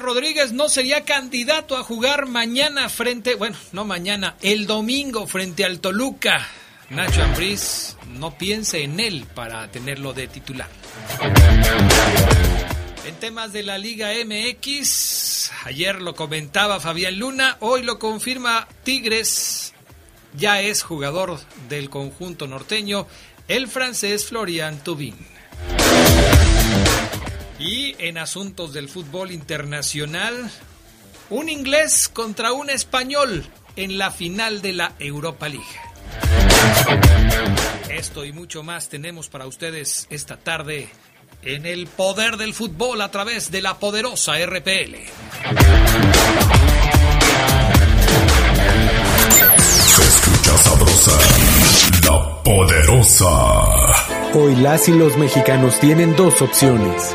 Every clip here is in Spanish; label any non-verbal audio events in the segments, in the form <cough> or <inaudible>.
Rodríguez no sería candidato a jugar mañana frente, bueno, no mañana, el domingo frente al Toluca. Nacho Ambriz no piense en él para tenerlo de titular. En temas de la Liga MX, ayer lo comentaba Fabián Luna, hoy lo confirma Tigres, ya es jugador del conjunto norteño, el francés Florian Tubin. Y en asuntos del fútbol internacional, un inglés contra un español en la final de la Europa League. Esto y mucho más tenemos para ustedes esta tarde en el poder del fútbol a través de la poderosa RPL. Se escucha sabrosa, la poderosa. Hoy las y los mexicanos tienen dos opciones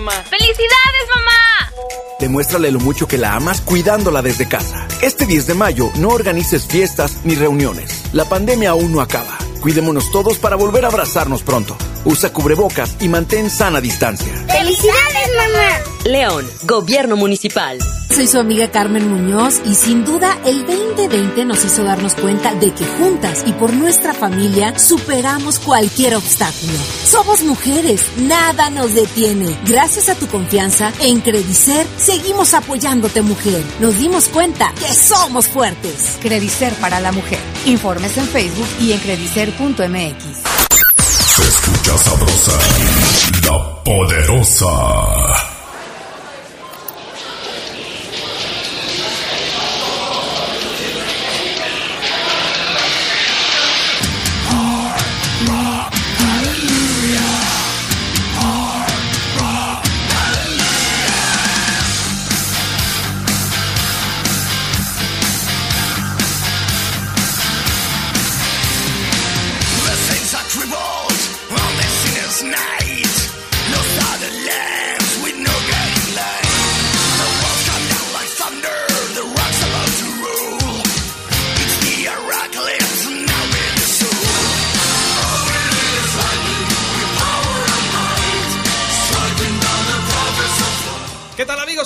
¡Felicidades, ma! ¡Felicidades, mamá! ¡Felicidades, mamá! Demuéstrale lo mucho que la amas cuidándola desde casa. Este 10 de mayo no organices fiestas ni reuniones. La pandemia aún no acaba. Cuidémonos todos para volver a abrazarnos pronto. Usa cubrebocas y mantén sana distancia. ¡Felicidades, mamá! León, Gobierno Municipal. Soy su amiga Carmen Muñoz y sin duda el 2020 nos hizo darnos cuenta de que juntas y por nuestra familia superamos cualquier obstáculo. Somos mujeres, nada nos detiene. Gracias a tu confianza, en Credicer seguimos apoyándote mujer. Nos dimos cuenta que somos fuertes. Credicer para la mujer. Informes en Facebook y en credicer.mx. Se escucha sabrosa, la poderosa.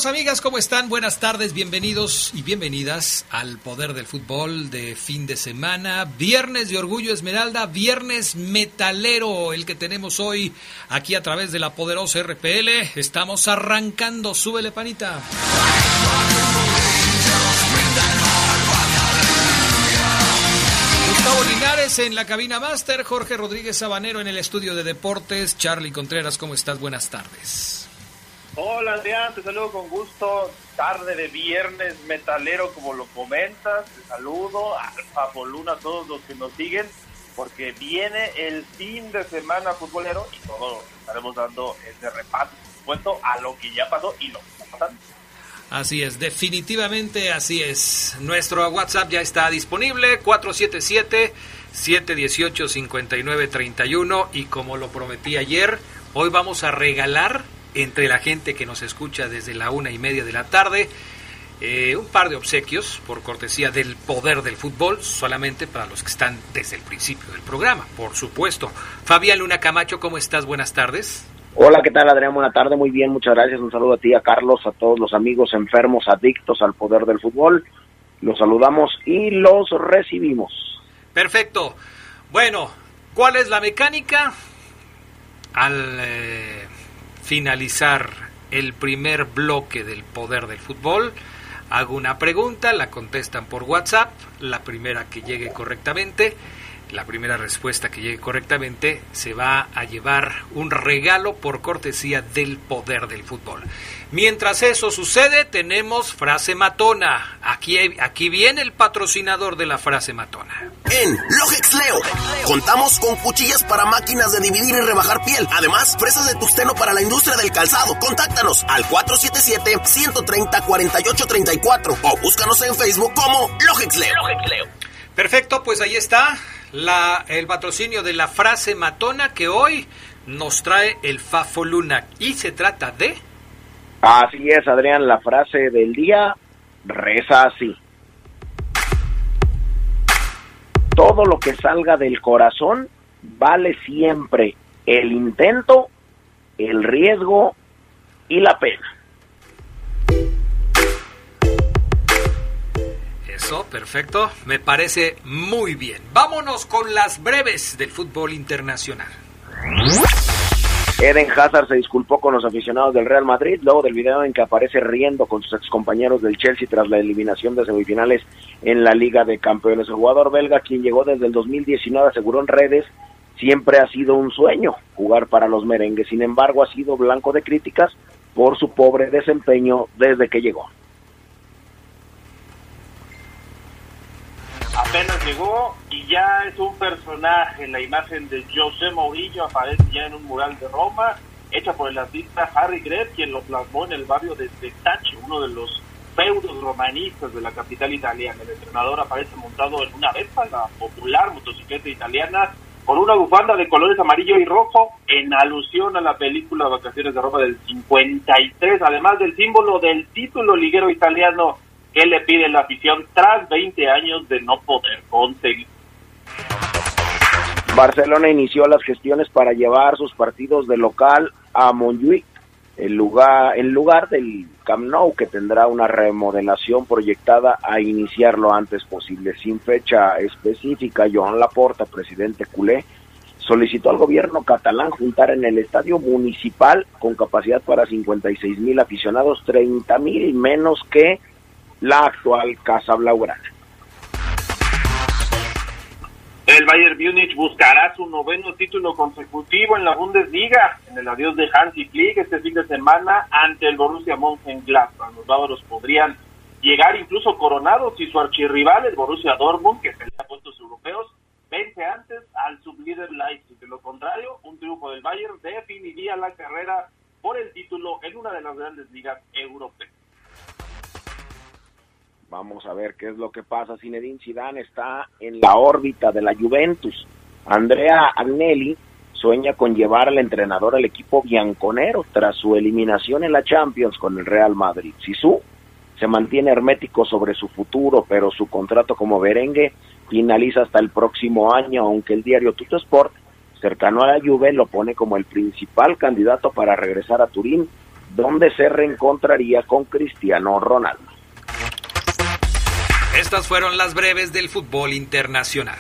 Amigas, ¿cómo están? Buenas tardes, bienvenidos y bienvenidas al Poder del Fútbol de fin de semana. Viernes de Orgullo Esmeralda, viernes metalero, el que tenemos hoy aquí a través de la poderosa RPL. Estamos arrancando, súbele panita. Gustavo Linares en la cabina máster, Jorge Rodríguez Sabanero en el estudio de deportes, Charlie Contreras, ¿cómo estás? Buenas tardes. Hola Adrián, te saludo con gusto. Tarde de viernes metalero, como lo comentas. Te saludo, Alfa Poluna, a todos los que nos siguen, porque viene el fin de semana futbolero y todos estaremos dando ese repaso, supuesto, a lo que ya pasó y lo que está pasando. Así es, definitivamente así es. Nuestro WhatsApp ya está disponible, 477-718-5931 y como lo prometí ayer, hoy vamos a regalar entre la gente que nos escucha desde la una y media de la tarde. eh, un par de obsequios por cortesía del poder del fútbol, solamente para los que están desde el principio del programa, por supuesto. Fabián Luna Camacho, ¿cómo estás? Buenas tardes. Hola, ¿qué tal Adrián? Buena tarde, muy bien, muchas gracias. Un saludo a ti, a Carlos, a todos los amigos enfermos, adictos al poder del fútbol. Los saludamos y los recibimos. Perfecto. Bueno, ¿cuál es la mecánica? Al eh, finalizar el primer bloque del poder del fútbol, hago una pregunta, la contestan por WhatsApp, la primera que llegue correctamente la primera respuesta que llegue correctamente se va a llevar un regalo por cortesía del poder del fútbol. Mientras eso sucede, tenemos frase matona. Aquí, aquí viene el patrocinador de la frase matona. En Logex Leo, contamos con cuchillas para máquinas de dividir y rebajar piel. Además, fresas de tusteno para la industria del calzado. Contáctanos al 477-130-4834 o búscanos en Facebook como Logex Leo. Perfecto, pues ahí está la, el patrocinio de la frase matona que hoy nos trae el Fafo Luna. Y se trata de... Así es, Adrián, la frase del día reza así. Todo lo que salga del corazón vale siempre el intento, el riesgo y la pena. Eso, perfecto. Me parece muy bien. Vámonos con las breves del fútbol internacional. Eden Hazard se disculpó con los aficionados del Real Madrid luego del video en que aparece riendo con sus excompañeros del Chelsea tras la eliminación de semifinales en la Liga de Campeones. El jugador belga, quien llegó desde el 2019, aseguró en redes, siempre ha sido un sueño jugar para los merengues. Sin embargo, ha sido blanco de críticas por su pobre desempeño desde que llegó. Apenas llegó y ya es un personaje. La imagen de José Mourinho aparece ya en un mural de Roma, hecha por el artista Harry Greb, quien lo plasmó en el barrio de Testaccio, uno de los feudos romanistas de la capital italiana. El entrenador aparece montado en una Vespa, la popular motocicleta italiana, con una bufanda de colores amarillo y rojo, en alusión a la película Vacaciones de Roma del 53, además del símbolo del título liguero italiano que le pide la afición tras 20 años de no poder conseguir. Barcelona inició las gestiones para llevar sus partidos de local a Montjuic, el lugar, en lugar del Camp Nou, que tendrá una remodelación proyectada a iniciar lo antes posible. Sin fecha específica, Joan Laporta, presidente culé, solicitó al gobierno catalán juntar en el estadio municipal con capacidad para 56 mil aficionados, 30 mil menos que la actual Casa Blaugrana. El Bayern Múnich buscará su noveno título consecutivo en la Bundesliga en el adiós de Hansi Flick este fin de semana ante el Borussia Mönchengladbach. Los bávaros podrían llegar incluso coronados si su archirrival, el Borussia Dortmund, que pelea puestos europeos, vence antes al sublíder Leipzig. De lo contrario, un triunfo del Bayern definiría la carrera por el título en una de las grandes ligas europeas. Vamos a ver qué es lo que pasa. Zinedine Zidane está en la órbita de la Juventus. Andrea Agnelli sueña con llevar al entrenador al equipo bianconero tras su eliminación en la Champions con el Real Madrid. Sisu se mantiene hermético sobre su futuro, pero su contrato como merengue finaliza hasta el próximo año, aunque el diario Tutto Sport, cercano a la Juve, lo pone como el principal candidato para regresar a Turín, donde se reencontraría con Cristiano Ronaldo. Estas fueron las breves del fútbol internacional.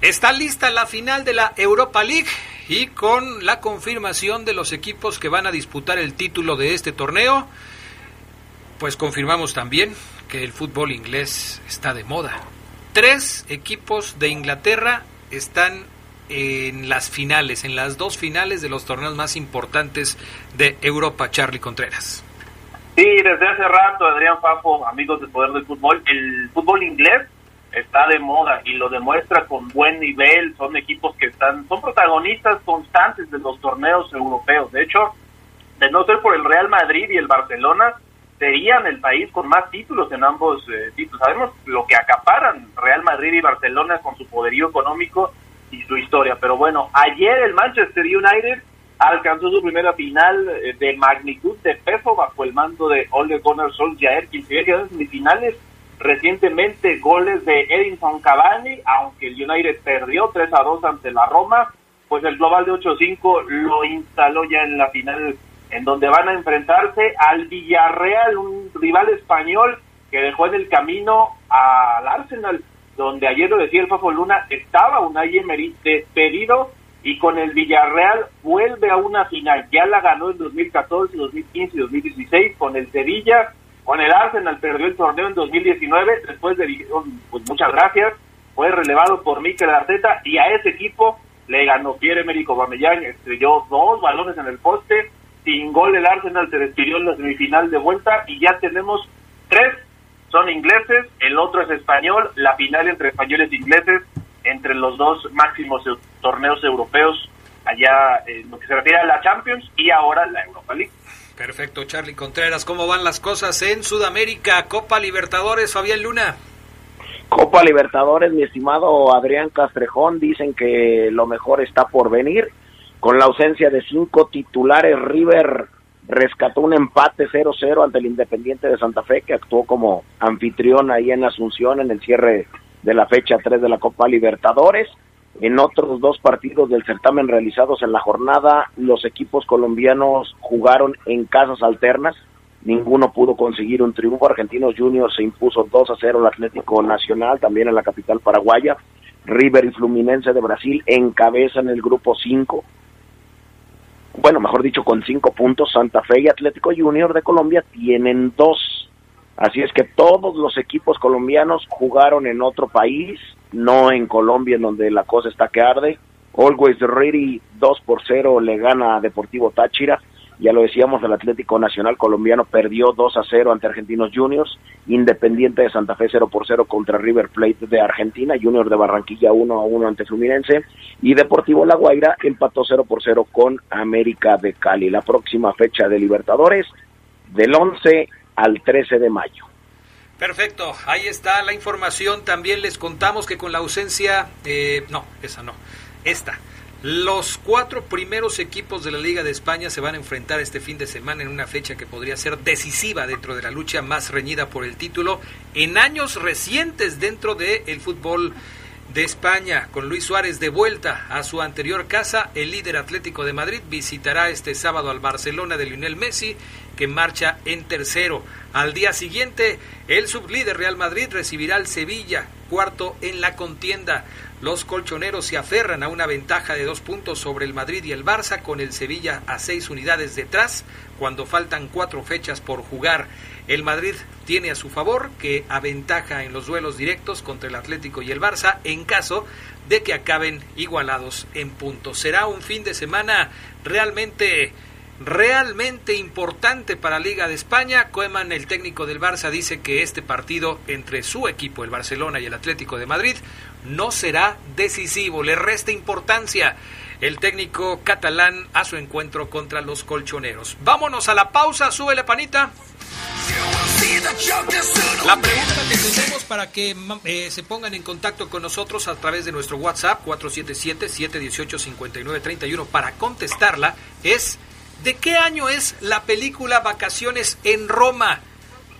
Está lista la final de la Europa League y con la confirmación de los equipos que van a disputar el título de este torneo, pues confirmamos también que el fútbol inglés está de moda. Tres equipos de Inglaterra están en las finales, en las dos finales de los torneos más importantes de Europa, Charlie Contreras. Sí, desde hace rato, Adrián Fafo, amigos del Poder del Fútbol, el fútbol inglés está de moda y lo demuestra con buen nivel. Son equipos que están, son protagonistas constantes de los torneos europeos. De hecho, de no ser por el Real Madrid y el Barcelona, serían el país con más títulos en ambos eh, títulos. Sabemos lo que acaparan Real Madrid y Barcelona con su poderío económico y su historia. Pero bueno, ayer el Manchester United alcanzó su primera final eh, de magnitud de peso bajo el mando de Ole Gunnar Solskjaer, quien se había quedado en semifinales. Recientemente goles de Edinson Cavani, aunque el United perdió 3 a 2 ante la Roma, pues el global de 8-5 lo instaló ya en la final en donde van a enfrentarse al Villarreal, un rival español que dejó en el camino al Arsenal, donde ayer lo decía el Fafo Luna, estaba un Emery despedido y con el Villarreal vuelve a una final. Ya la ganó en 2014, 2015 y 2016 con el Sevilla. Con el Arsenal perdió el torneo en 2019. Después de pues muchas gracias. Fue relevado por Mikel Arteta y a ese equipo le ganó Pierre-Emerick Aubameyang. Estrelló dos balones en el poste. Sin gol el Arsenal se despidió en la semifinal de vuelta y ya tenemos tres son ingleses, el otro es español, la final entre españoles e ingleses entre los dos máximos torneos europeos allá en lo que se refiere a la Champions y ahora la Europa League. Perfecto, Charlie Contreras. ¿Cómo van las cosas en Sudamérica? Copa Libertadores, Fabián Luna. Copa Libertadores, mi estimado Adrián Castrejón, dicen que lo mejor está por venir. Con la ausencia de cinco titulares, River rescató un empate 0-0 ante el Independiente de Santa Fe, que actuó como anfitrión ahí en Asunción en el cierre de la fecha 3 de la Copa Libertadores. En otros dos partidos del certamen realizados en la jornada, los equipos colombianos jugaron en casas alternas. Ninguno pudo conseguir un triunfo. Argentinos Juniors se impuso 2 a 0 al Atlético Nacional, también en la capital paraguaya. River y Fluminense de Brasil encabezan el grupo 5. Bueno, mejor dicho, con 5 puntos. Santa Fe y Atlético Junior de Colombia tienen 2. Así es que todos los equipos colombianos jugaron en otro país, no en Colombia, en donde la cosa está que arde. Always Ready 2 por 0 le gana a Deportivo Táchira. Ya lo decíamos, el Atlético Nacional colombiano perdió 2 a 0 ante Argentinos Juniors. Independiente de Santa Fe 0 por 0 contra River Plate de Argentina. Junior de Barranquilla 1 a 1 ante Fluminense. Y Deportivo La Guaira empató 0 por 0 con América de Cali. La próxima fecha de Libertadores del 11 al 13 de mayo. Perfecto, ahí está la información. También les contamos que con la ausencia, eh, no, esa no, esta. Los cuatro primeros equipos de la Liga de España se van a enfrentar este fin de semana en una fecha que podría ser decisiva dentro de la lucha más reñida por el título en años recientes dentro del fútbol de España, con Luis Suárez de vuelta a su anterior casa, el líder Atlético de Madrid visitará este sábado al Barcelona de Lionel Messi que marcha en tercero. Al día siguiente, el sublíder Real Madrid recibirá al Sevilla, cuarto en la contienda. Los colchoneros se aferran a una ventaja de dos puntos sobre el Madrid y el Barça, con el Sevilla a seis unidades detrás, cuando faltan cuatro fechas por jugar. El Madrid tiene a su favor que aventaja en los duelos directos contra el Atlético y el Barça en caso de que acaben igualados en puntos. Será un fin de semana realmente realmente importante para Liga de España. Koeman, el técnico del Barça, dice que este partido entre su equipo, el Barcelona y el Atlético de Madrid, no será decisivo, le resta importancia el técnico catalán a su encuentro contra los colchoneros. Vámonos a la pausa, súbele panita. La pregunta que tenemos para que eh, se pongan en contacto con nosotros a través de nuestro WhatsApp 477-718-5931 para contestarla es ¿De qué año es la película Vacaciones en Roma?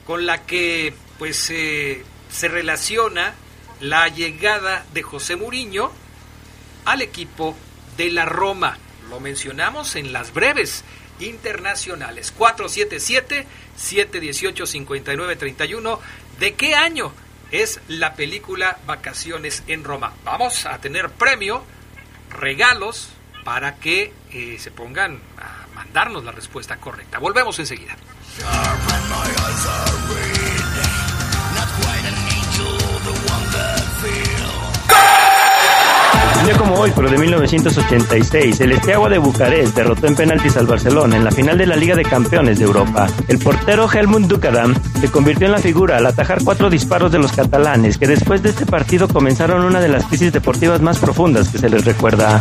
Con la que pues se relaciona la llegada de José Muriño al equipo de la Roma. Lo mencionamos en las breves internacionales. 477-718-5931. ¿De qué año es la película Vacaciones en Roma? Vamos a tener premio, regalos para que eh, se pongan a darnos la respuesta correcta. Volvemos enseguida. Un día como hoy, pero de 1986, el Esteagua de Bucarest derrotó en penaltis al Barcelona en la final de la Liga de Campeones de Europa. El portero Helmut Dukadam se convirtió en la figura al atajar cuatro disparos de los catalanes, que después de este partido comenzaron una de las crisis deportivas más profundas que se les recuerda.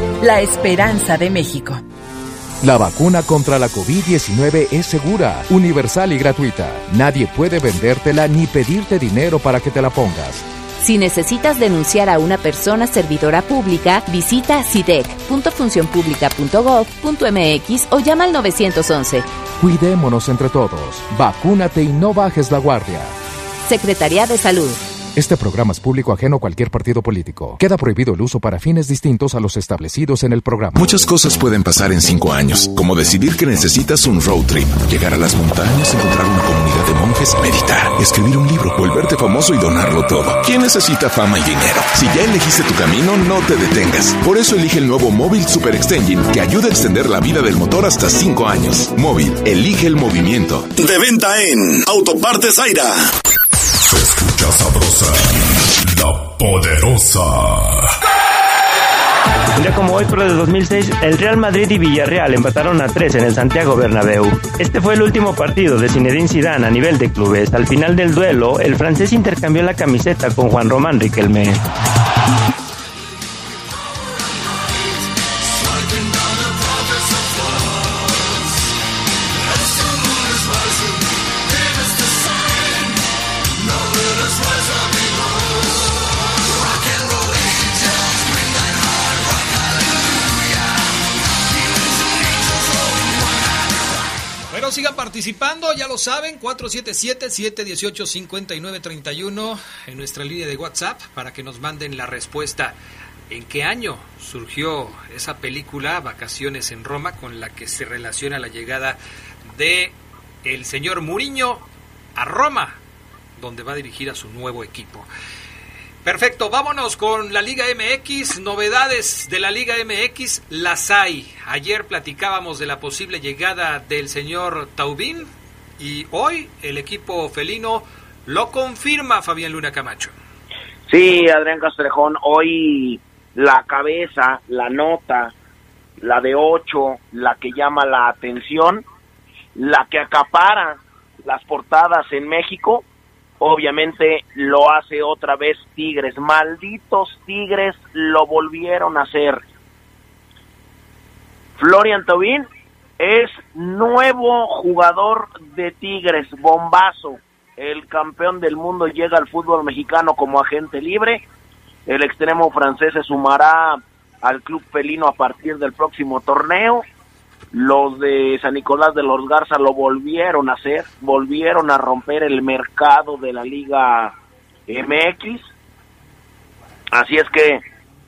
la esperanza de México. La vacuna contra la COVID-19 es segura, universal y gratuita. Nadie puede vendértela ni pedirte dinero para que te la pongas. Si necesitas denunciar a una persona servidora pública, visita sidec.funcionpublica.gov.mx o llama al 911. Cuidémonos entre todos. Vacúnate y no bajes la guardia. Secretaría de Salud. Este programa es público ajeno a cualquier partido político. Queda prohibido el uso para fines distintos a los establecidos en el programa. Muchas cosas pueden pasar en cinco años, como decidir que necesitas un road trip, llegar a las montañas, encontrar una comunidad de monjes, meditar, escribir un libro, volverte famoso y donarlo todo. ¿Quién necesita fama y dinero? Si ya elegiste tu camino, no te detengas. Por eso elige el nuevo Móvil Super Extension, que ayuda a extender la vida del motor hasta cinco años. Móvil, elige el movimiento. De venta en Autopartes Aira. Escucha sabrosa, la poderosa. Un como hoy, pero de 2006, el Real Madrid y Villarreal empataron a tres en el Santiago Bernabéu. Este fue el último partido de Zinedine Zidane a nivel de clubes. Al final del duelo, el francés intercambió la camiseta con Juan Román Riquelme. Sigan participando, ya lo saben, 477-718-5931 en nuestra línea de WhatsApp para que nos manden la respuesta. ¿En qué año surgió esa película Vacaciones en Roma con la que se relaciona la llegada de el señor Muriño a Roma, donde va a dirigir a su nuevo equipo? Perfecto, vámonos con la Liga MX. Novedades de la Liga MX, las hay. Ayer platicábamos de la posible llegada del señor Taubín y hoy el equipo felino lo confirma Fabián Luna Camacho. Sí, Adrián Castrejón, hoy la cabeza, la nota, la de ocho, la que llama la atención, la que acapara las portadas en México, obviamente lo hace otra vez Tigres. Malditos Tigres lo volvieron a hacer. Florian Tobin es nuevo jugador de Tigres, bombazo. El campeón del mundo llega al fútbol mexicano como agente libre. El extremo francés se sumará al club felino a partir del próximo torneo. Los de San Nicolás de los Garza lo volvieron a hacer, volvieron a romper el mercado de la Liga MX. Así es que,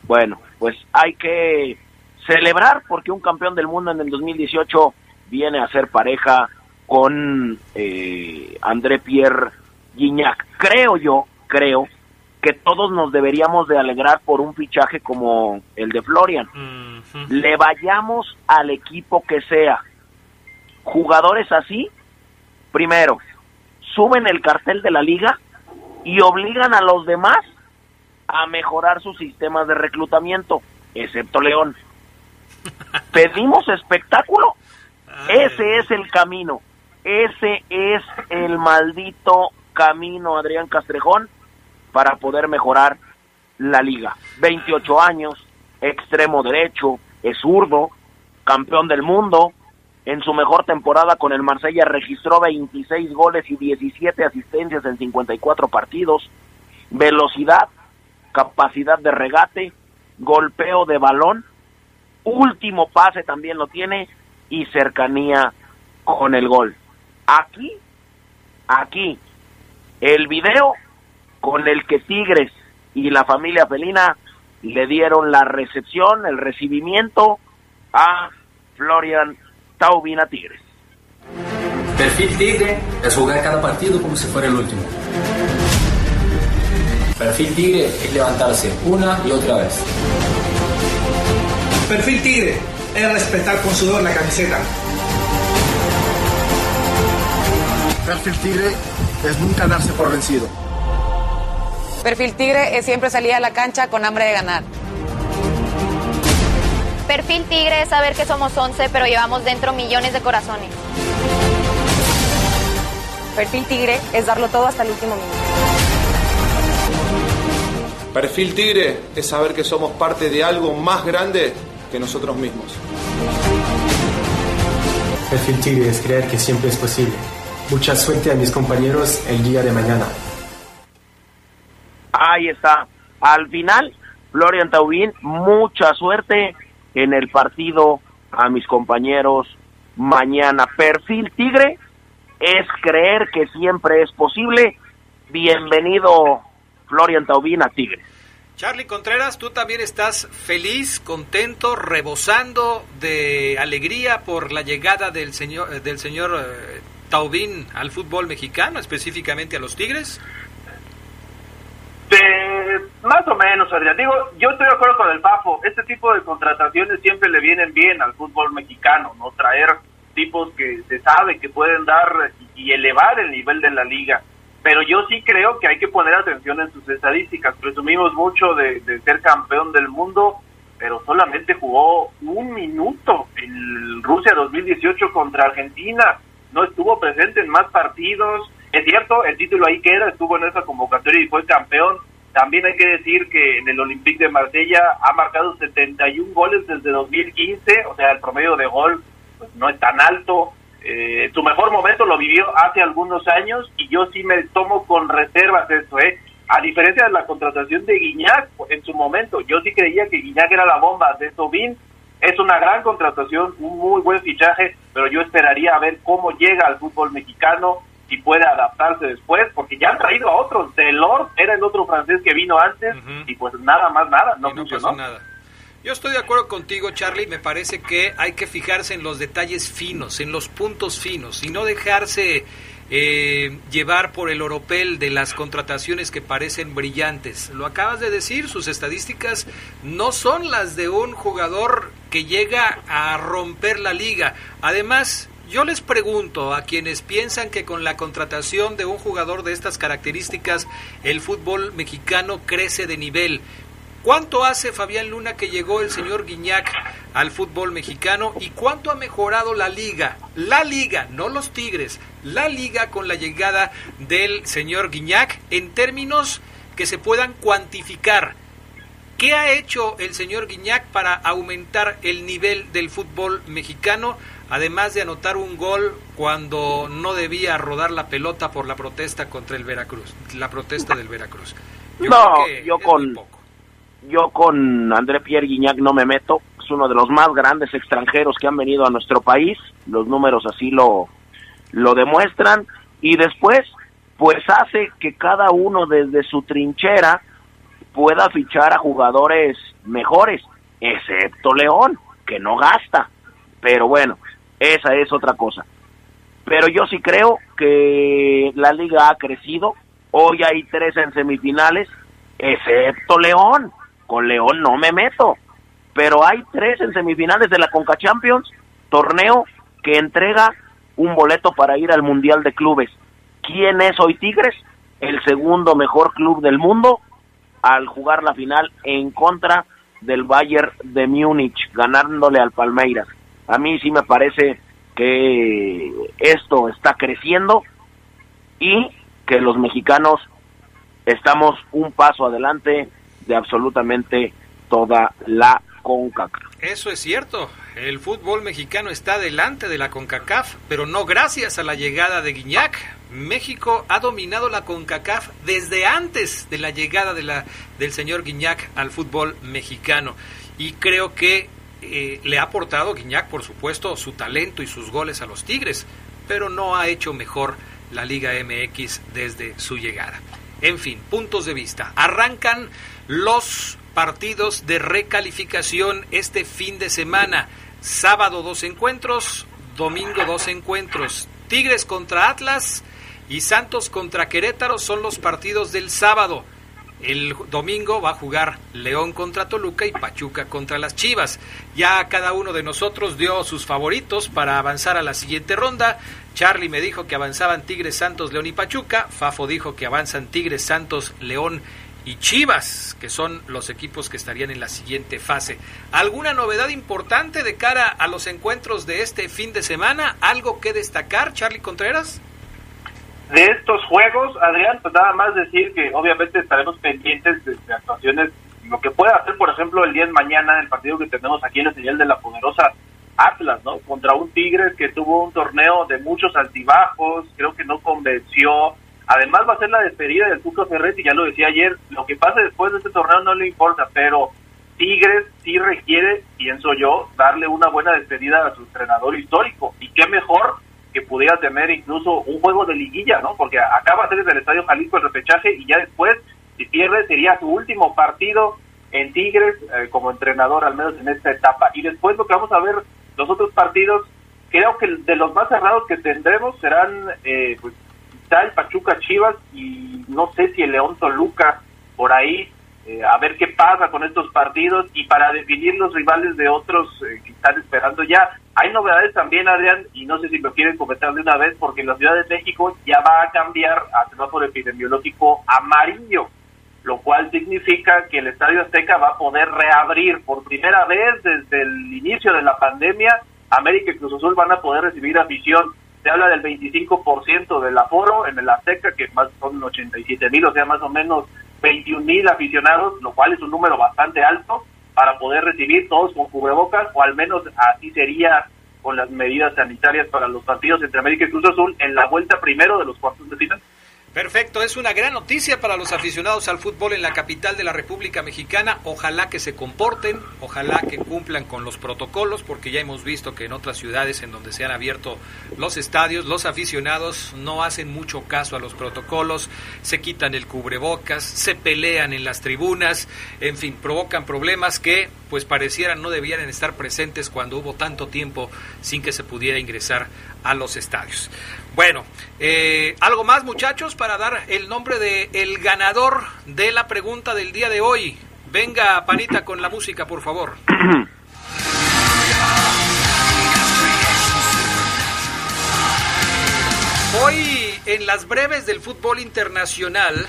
bueno, pues hay que celebrar porque un campeón del mundo en el 2018 viene a ser pareja con eh, André Pierre Gignac. Creo yo, creo que todos nos deberíamos de alegrar por un fichaje como el de Florian. Le vayamos al equipo que sea. Jugadores así, primero, suben el cartel de la liga y obligan a los demás a mejorar sus sistemas de reclutamiento, excepto León. <laughs> ¿Pedimos espectáculo? Ese es el camino. Ese es el maldito camino, Adrián Castrejón, para poder mejorar la liga. 28 años, extremo derecho, es zurdo, campeón del mundo. En su mejor temporada con el Marsella registró 26 goles y 17 asistencias en 54 partidos. Velocidad, capacidad de regate, golpeo de balón, último pase también lo tiene y cercanía con el gol. Aquí, aquí, el video con el que Tigres y la familia felina le dieron la recepción, el recibimiento a Florian Taubina Tigres. Perfil Tigre es jugar cada partido como si fuera el último. Perfil Tigre es levantarse una y otra vez. Perfil Tigre es respetar con sudor la camiseta. Perfil Tigre es nunca darse por vencido. Perfil Tigre es siempre salir a la cancha con hambre de ganar. Perfil Tigre es saber que somos 11, pero llevamos dentro millones de corazones. Perfil Tigre es darlo todo hasta el último minuto. Perfil Tigre es saber que somos parte de algo más grande que nosotros mismos. Perfil Tigre es creer que siempre es posible. Mucha suerte a mis compañeros el día de mañana. Ahí está. Al final, Florian Taubín, mucha suerte en el partido a mis compañeros mañana. Perfil Tigre es creer que siempre es posible. Bienvenido, Florian Taubín, a Tigre. Charlie Contreras, tú también estás feliz, contento, rebosando de alegría por la llegada del señor, del señor eh, Taubín al fútbol mexicano, específicamente a los Tigres. Eh, más o menos, Adrián. Digo, yo estoy de acuerdo con el Pafo. Este tipo de contrataciones siempre le vienen bien al fútbol mexicano, ¿no? Traer tipos que se sabe que pueden dar y elevar el nivel de la liga. Pero yo sí creo que hay que poner atención en sus estadísticas. Presumimos mucho de, de ser campeón del mundo, pero solamente jugó un minuto en Rusia 2018 contra Argentina. No estuvo presente en más partidos. Es cierto, el título ahí queda, estuvo en esa convocatoria y fue campeón. También hay que decir que en el Olympique de Marsella ha marcado 71 goles desde 2015, o sea, el promedio de gol pues, no es tan alto. Eh, su mejor momento lo vivió hace algunos años y yo sí me tomo con reservas esto, ¿eh? A diferencia de la contratación de Guiñac en su momento, yo sí creía que Guiñac era la bomba de Sobin. Es una gran contratación, un muy buen fichaje, pero yo esperaría a ver cómo llega al fútbol mexicano, si puede adaptarse después, porque ya han traído a otros. Delors era el otro francés que vino antes y pues nada más nada, no, Y no funcionó. pasó nada. Yo estoy de acuerdo contigo, Charlie. Me parece que hay que fijarse en los detalles finos, en los puntos finos, y no dejarse eh, llevar por el oropel de las contrataciones que parecen brillantes. Lo acabas de decir, sus estadísticas no son las de un jugador que llega a romper la liga. Además, yo les pregunto a quienes piensan que con la contratación de un jugador de estas características el fútbol mexicano crece de nivel. ¿Cuánto hace Fabián Luna que llegó el señor Guiñac al fútbol mexicano y cuánto ha mejorado la liga? La liga, no los Tigres, la liga con la llegada del señor Guiñac en términos que se puedan cuantificar. ¿Qué ha hecho el señor Guiñac para aumentar el nivel del fútbol mexicano? Además de anotar un gol cuando no debía rodar la pelota por la protesta contra el Veracruz, la protesta del Veracruz. Yo no, creo que yo con yo con André Pierre Guignac no me meto. Es uno de los más grandes extranjeros que han venido a nuestro país. Los números así lo lo demuestran y después pues hace que cada uno desde su trinchera pueda fichar a jugadores mejores, excepto León, que no gasta. Pero bueno, esa es otra cosa. Pero yo sí creo que la liga ha crecido. Hoy hay tres en semifinales, excepto León. Con León no me meto. Pero hay tres en semifinales de la Conca Champions, torneo que entrega un boleto para ir al Mundial de Clubes. ¿Quién es hoy Tigres? El segundo mejor club del mundo al jugar la final en contra del Bayern de Múnich, ganándole al Palmeiras. A mí sí me parece que esto está creciendo y que los mexicanos estamos un paso adelante de absolutamente toda la CONCACAF. Eso es cierto. El fútbol mexicano está delante de la CONCACAF, pero no gracias a la llegada de Guiñac. México ha dominado la CONCACAF desde antes de la llegada de la, del señor Guiñac al fútbol mexicano. Y creo que eh, le ha aportado Guiñac, por supuesto, su talento y sus goles a los Tigres, pero no ha hecho mejor la Liga MX desde su llegada. En fin, puntos de vista. Arrancan los partidos de recalificación este fin de semana. Sábado dos encuentros, domingo dos encuentros. Tigres contra Atlas y Santos contra Querétaro son los partidos del sábado. El domingo va a jugar León contra Toluca y Pachuca contra las Chivas. Ya cada uno de nosotros dio sus favoritos para avanzar a la siguiente ronda. Charlie me dijo que avanzaban Tigres, Santos, León y Pachuca. Fafo dijo que avanzan Tigres, Santos, León y Chivas, que son los equipos que estarían en la siguiente fase. ¿Alguna novedad importante de cara a los encuentros de este fin de semana? ¿Algo que destacar, Charlie Contreras? De estos juegos, Adrián, pues nada más decir que obviamente estaremos pendientes de, actuaciones, lo que pueda hacer, por ejemplo, el día de mañana, el partido que tenemos aquí en el señal de la poderosa Atlas, ¿no? Contra un Tigres que tuvo un torneo de muchos altibajos, creo que no convenció. Además va a ser la despedida del Tuca y ya lo decía ayer, lo que pase después de este torneo no le importa, pero Tigres sí requiere, pienso yo, darle una buena despedida a su entrenador histórico. Y qué mejor que pudiera tener incluso un juego de liguilla, ¿no? Porque acaba de ser desde el Estadio Jalisco el repechaje y ya después, si pierde, sería su último partido en Tigres eh, como entrenador, al menos en esta etapa. Y después lo que vamos a ver, los otros partidos, creo que de los más cerrados que tendremos serán, eh, pues, el Pachuca Chivas y no sé si el León Toluca por ahí, eh, a ver qué pasa con estos partidos y para definir los rivales de otros eh, que están esperando ya. Hay novedades también, Adrián, y no sé si lo quieren comentar de una vez, porque la Ciudad de México ya va a cambiar a semáforo epidemiológico amarillo, lo cual significa que el Estadio Azteca va a poder reabrir por primera vez desde el inicio de la pandemia. América y Cruz Azul van a poder recibir afición. Se habla del 25% del aforo en el Azteca, que más son 87 mil, o sea, más o menos 21 mil aficionados, lo cual es un número bastante alto para poder recibir todos con cubrebocas, o al menos así sería con las medidas sanitarias para los partidos entre América y Cruz Azul en la vuelta primero de los cuartos de final. Perfecto, es una gran noticia para los aficionados al fútbol en la capital de la República Mexicana. Ojalá que se comporten, ojalá que cumplan con los protocolos, porque ya hemos visto que en otras ciudades en donde se han abierto los estadios, los aficionados no hacen mucho caso a los protocolos, se quitan el cubrebocas, se pelean en las tribunas, en fin, provocan problemas que pues parecieran no debieran estar presentes cuando hubo tanto tiempo sin que se pudiera ingresar a los estadios. Bueno, eh, algo más muchachos para dar el nombre de el ganador de la pregunta del día de hoy. Venga, Panita, con la música, por favor. <clears throat> Hoy, en las breves del fútbol internacional,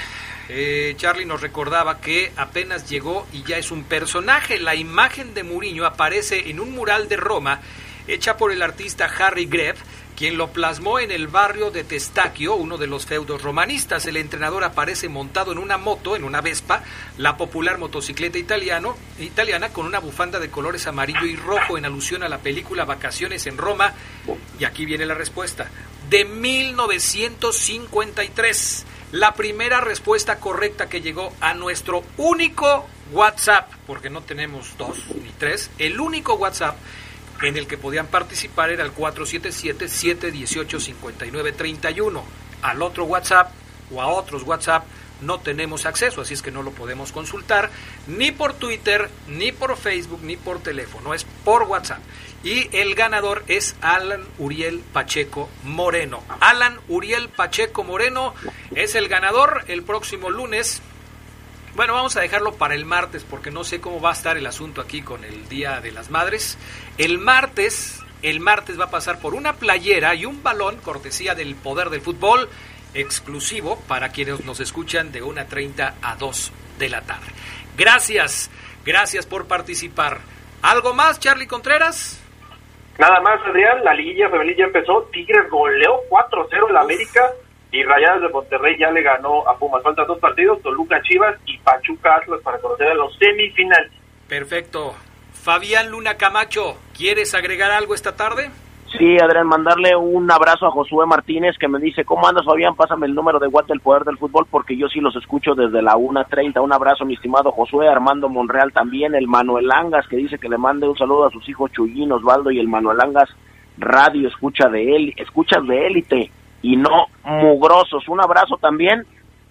eh, Charlie nos recordaba que apenas llegó y ya es un personaje. La imagen de Mourinho aparece en un mural de Roma hecha por el artista Harry Greb quien lo plasmó en el barrio de Testacchio, uno de los feudos romanistas. El entrenador aparece montado en una moto, en una Vespa, la popular motocicleta italiana, con una bufanda de colores amarillo y rojo en alusión a la película Vacaciones en Roma. Y aquí viene la respuesta. De 1953. La primera respuesta correcta que llegó a nuestro único WhatsApp, porque no tenemos dos ni tres, el único WhatsApp en el que podían participar era el 477-718-5931. Al otro WhatsApp o a otros WhatsApp no tenemos acceso, así es que no lo podemos consultar ni por Twitter, ni por Facebook, ni por teléfono, es por WhatsApp. Y el ganador es Alan Uriel Pacheco Moreno. Alan Uriel Pacheco Moreno es el ganador el próximo lunes bueno, vamos a dejarlo para el martes porque no sé cómo va a estar el asunto aquí con el Día de las Madres. El martes, el martes va a pasar por una playera y un balón cortesía del poder del fútbol exclusivo para quienes nos escuchan de 1.30 a 2 de la tarde. Gracias, gracias por participar. ¿Algo más, Charlie Contreras? Nada más, Adrián, la liguilla femenil ya empezó. Tigres goleó 4-0 en la América y Rayadas de Monterrey ya le ganó a Pumas. Faltan dos partidos, Toluca Chivas y Pachuca Atlas para conocer a los semifinales. Perfecto. Fabián Luna Camacho, ¿quieres agregar algo esta tarde? Sí, Adrián, mandarle un abrazo a Josué Martínez que me dice, ¿cómo andas Fabián? Pásame el número de WhatsApp del Poder del Fútbol porque yo sí los escucho desde la 1.30. Un abrazo, mi estimado Josué, Armando Monreal también, el Manuel Angas que dice que le mande un saludo a sus hijos Chuyín, Osvaldo y el Manuel Angas Radio, escucha de él, escuchas de élite y no mugrosos. Un abrazo también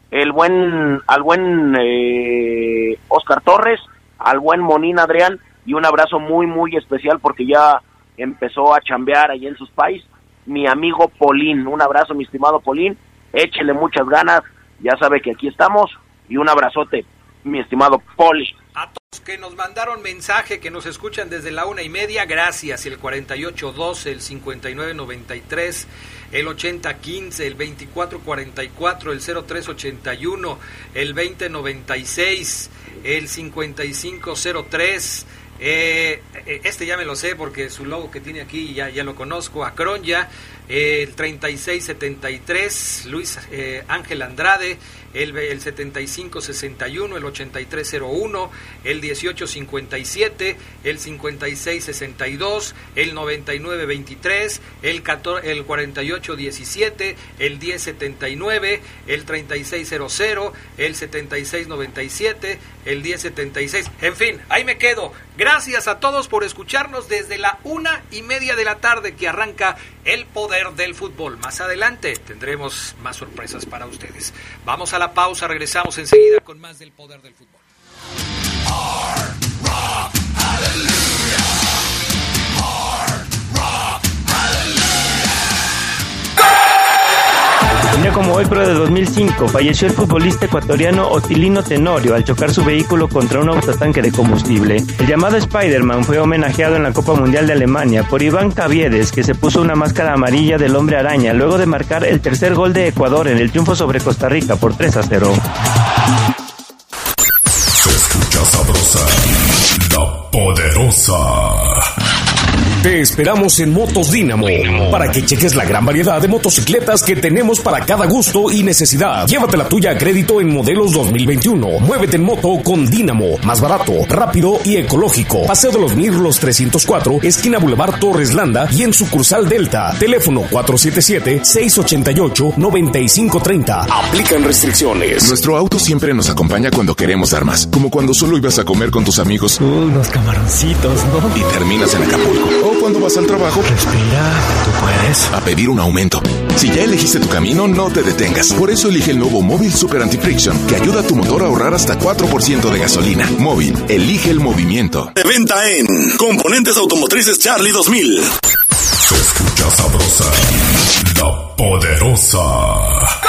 el buen, al buen eh, Oscar Torres, al buen Monín Adrián y un abrazo muy, muy especial porque ya empezó a chambear ahí en sus países. Mi amigo Polín, un abrazo mi estimado Polín, échele muchas ganas, ya sabe que aquí estamos y un abrazote. mi estimado Poli. A todos que nos mandaron mensaje, que nos escuchan desde la una y media, gracias. El 4812, el 5993, el 8015, el 2444, el 0381, el 2096, el 5503. Eh, eh, este ya me lo sé porque su logo que tiene aquí ya, ya lo conozco. Acronya, eh, el 3673, Luis eh, Ángel Andrade, el, el 7561, el 8301, el 1857, el 5662, el 9923, el, 14, el 4817, el 1079, el 3600, el 7697, el 1076. En fin, ahí me quedo. Gracias a todos por escucharnos desde la una y media de la tarde que arranca el poder del fútbol. Más adelante tendremos más sorpresas para ustedes. Vamos a la pausa, regresamos enseguida con más del poder del fútbol. Como hoy, pero de 2005, falleció el futbolista ecuatoriano Otilino Tenorio al chocar su vehículo contra un autotanque de combustible. El llamado Spider-Man fue homenajeado en la Copa Mundial de Alemania por Iván Caviedes, que se puso una máscara amarilla del hombre araña luego de marcar el tercer gol de Ecuador en el triunfo sobre Costa Rica por 3 a 0. Se escucha sabrosa, la poderosa. Te esperamos en Motos Dínamo para que cheques la gran variedad de motocicletas que tenemos para cada gusto y necesidad. Llévate la tuya a crédito en modelos 2021. Muévete en moto con Dínamo, más barato, rápido y ecológico. Paseo de los Mirlos 304, esquina Boulevard Torres Landa y en sucursal Delta. Teléfono 477-688-9530. Aplican restricciones. Nuestro auto siempre nos acompaña cuando queremos dar más, como cuando solo ibas a comer con tus amigos. Unos camaroncitos, ¿no? Y terminas en Acapulco. O cuando vas al trabajo. Respira, tú puedes. A pedir un aumento. Si ya elegiste tu camino, no te detengas. Por eso elige el nuevo Móvil Super Anti-Friction, que ayuda a tu motor a ahorrar hasta 4% de gasolina. Móvil, elige el movimiento. De venta en Componentes Automotrices Charlie 2000. Se escucha sabrosa, la poderosa.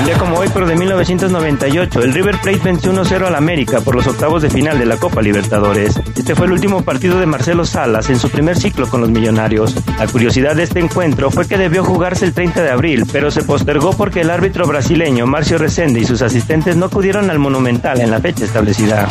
Un día como hoy, pero de 1998, el River Plate venció 1-0 al América por los octavos de final de la Copa Libertadores. Este fue el último partido de Marcelo Salas en su primer ciclo con los Millonarios. La curiosidad de este encuentro fue que debió jugarse el 30 de abril, pero se postergó porque el árbitro brasileño Marcio Resende y sus asistentes no acudieron al Monumental en la fecha establecida.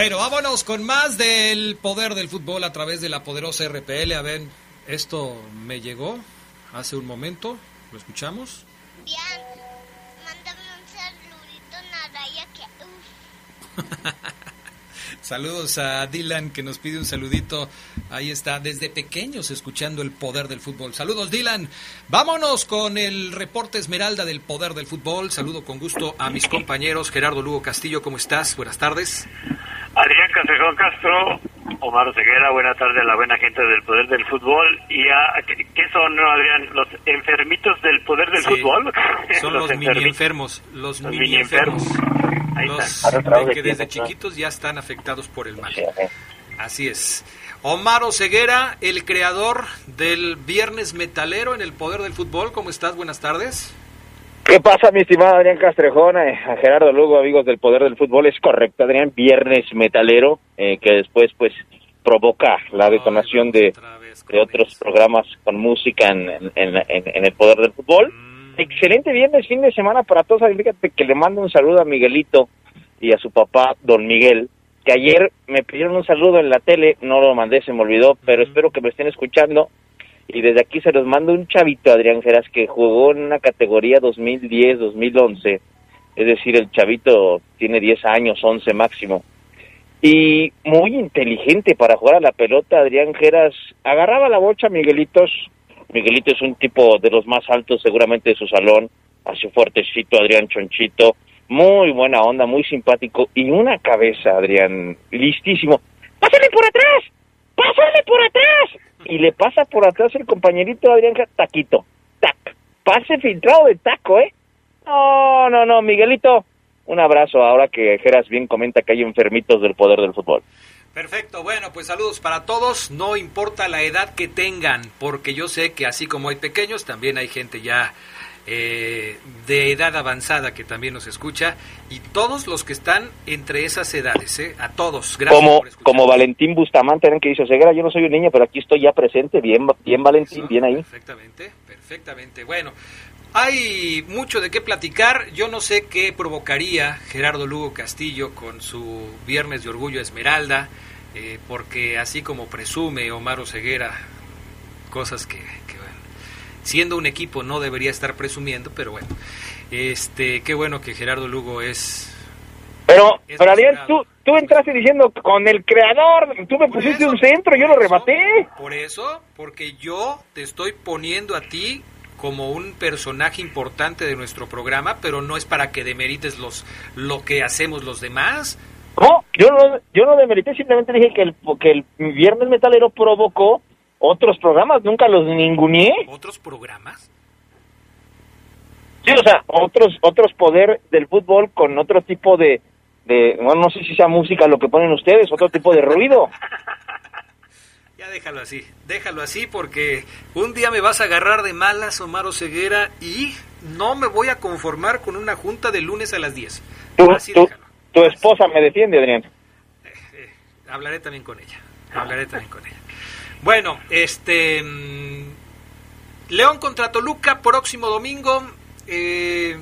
Bueno, vámonos con más del poder del fútbol a través de la poderosa RPL. A ver, esto me llegó hace un momento. ¿Lo escuchamos? Bien, mándame un saludito, Naraya, que... Uf. <laughs> Saludos a Dylan que nos pide un saludito. Ahí está, desde pequeños escuchando el poder del fútbol. Saludos Dylan. Vámonos con el reporte Esmeralda del poder del fútbol. Saludo con gusto a mis compañeros. Gerardo Lugo Castillo, ¿cómo estás? Buenas tardes. Adrián Castrejón Castro, Omar Ceguera, buena tarde a la buena gente del Poder del Fútbol. ¿Y a, ¿qué, son, Adrián? ¿Los enfermitos del Poder del Sí, Fútbol? Son <laughs> los, mini enfermos. Los, Los mini enfermos. Ahí Los está. que desde chiquitos ya están afectados por el mal. Así es. Omar Ceguera, el creador del Viernes Metalero en el Poder del Fútbol. ¿Cómo estás? Buenas tardes. ¿Qué pasa, mi estimado Adrián Castrejón? Eh, a Gerardo Lugo, amigos del Poder del Fútbol, es correcto, Adrián, viernes metalero, eh, que después, pues, provoca la detonación de, de otros programas con música en, en, en- el Poder del Fútbol. Excelente viernes, fin de semana para todos. Fíjate que le mando un saludo a Miguelito y a su papá, don Miguel, que ayer me pidieron un saludo en la tele, no lo mandé, se me olvidó, pero espero que me estén escuchando. Y desde aquí se los mando un chavito, Adrián Geras, que jugó en una categoría 2010-2011. Es decir, el chavito tiene 10 años, 11 máximo. Y muy inteligente para jugar a la pelota, Adrián Geras. Agarraba la bocha, Miguelitos, Miguelito es un tipo de los más altos seguramente de su salón, así fuertecito, Adrián Chonchito, muy buena onda, muy simpático y una cabeza, Adrián, listísimo. ¡Pásale por atrás! ¡Pásale por atrás! Y le pasa por atrás el compañerito Adrián Taquito. Tac. Pase filtrado de taco, ¿eh? No, no, no, Miguelito. Un abrazo ahora que Geras bien comenta que hay enfermitos del poder del fútbol. Perfecto, bueno, pues saludos para todos, no importa la edad que tengan, porque yo sé que así como hay pequeños, también hay gente ya eh, de edad avanzada que también nos escucha, y todos los que están entre esas edades, ¿eh? a todos, gracias como, por como Valentín Bustamante, que dice, Ceguera, yo no soy un niño, pero aquí estoy ya presente, bien, bien Valentín, bien ahí. Perfectamente, perfectamente. Bueno, hay mucho de qué platicar. Yo no sé qué provocaría Gerardo Lugo Castillo con su Viernes de Orgullo Esmeralda, eh, porque así como presume Omar Ceguera, cosas que, siendo un equipo no debería estar presumiendo, pero bueno, este, qué bueno que Gerardo Lugo es... Pero, pero Adrián, tú, tú entraste diciendo con el creador, tú me pusiste un centro, yo lo rematé. Por eso, porque yo te estoy poniendo a ti como un personaje importante de nuestro programa, pero no es para que demerites los lo que hacemos los demás. No, yo no, yo no demerité, simplemente dije que el, que el Viernes Metalero provocó otros programas, nunca los ninguneé. ¿Otros programas? Sí, o sea, otros otros poder del fútbol con otro tipo de, de bueno, no sé si sea música lo que ponen ustedes, otro tipo de ruido. <laughs> Ya déjalo así, déjalo así porque un día me vas a agarrar de malas, Omar Ceguera, y no me voy a conformar con una junta de lunes a las 10. Tu, Así déjalo. tu esposa me defiende, Adrián. Hablaré también con ella. Hablaré también con ella. Bueno, este. mm, León contra Toluca, próximo domingo. Eh,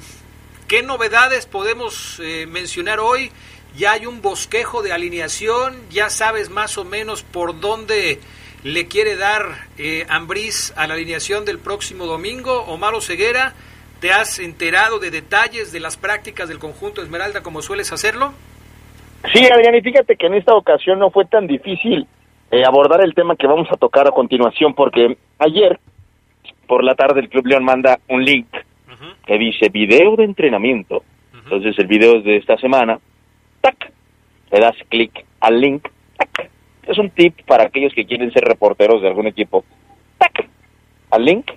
¿Qué novedades podemos eh, mencionar hoy? Ya hay un bosquejo de alineación, ya sabes más o menos por dónde le quiere dar eh, Ambriz a la alineación del próximo domingo. Omar Ceguera, ¿te has enterado de detalles de las prácticas del conjunto Esmeralda como sueles hacerlo? Sí, Adrián, y fíjate que en esta ocasión no fue tan difícil eh, abordar el tema que vamos a tocar a continuación, porque ayer por la tarde el Club León manda un link que dice video de entrenamiento. Entonces el video es de esta semana. ¡Tac! Le das clic al link. ¡Tac! Es un tip para aquellos que quieren ser reporteros de algún equipo. ¡Tac! Al link.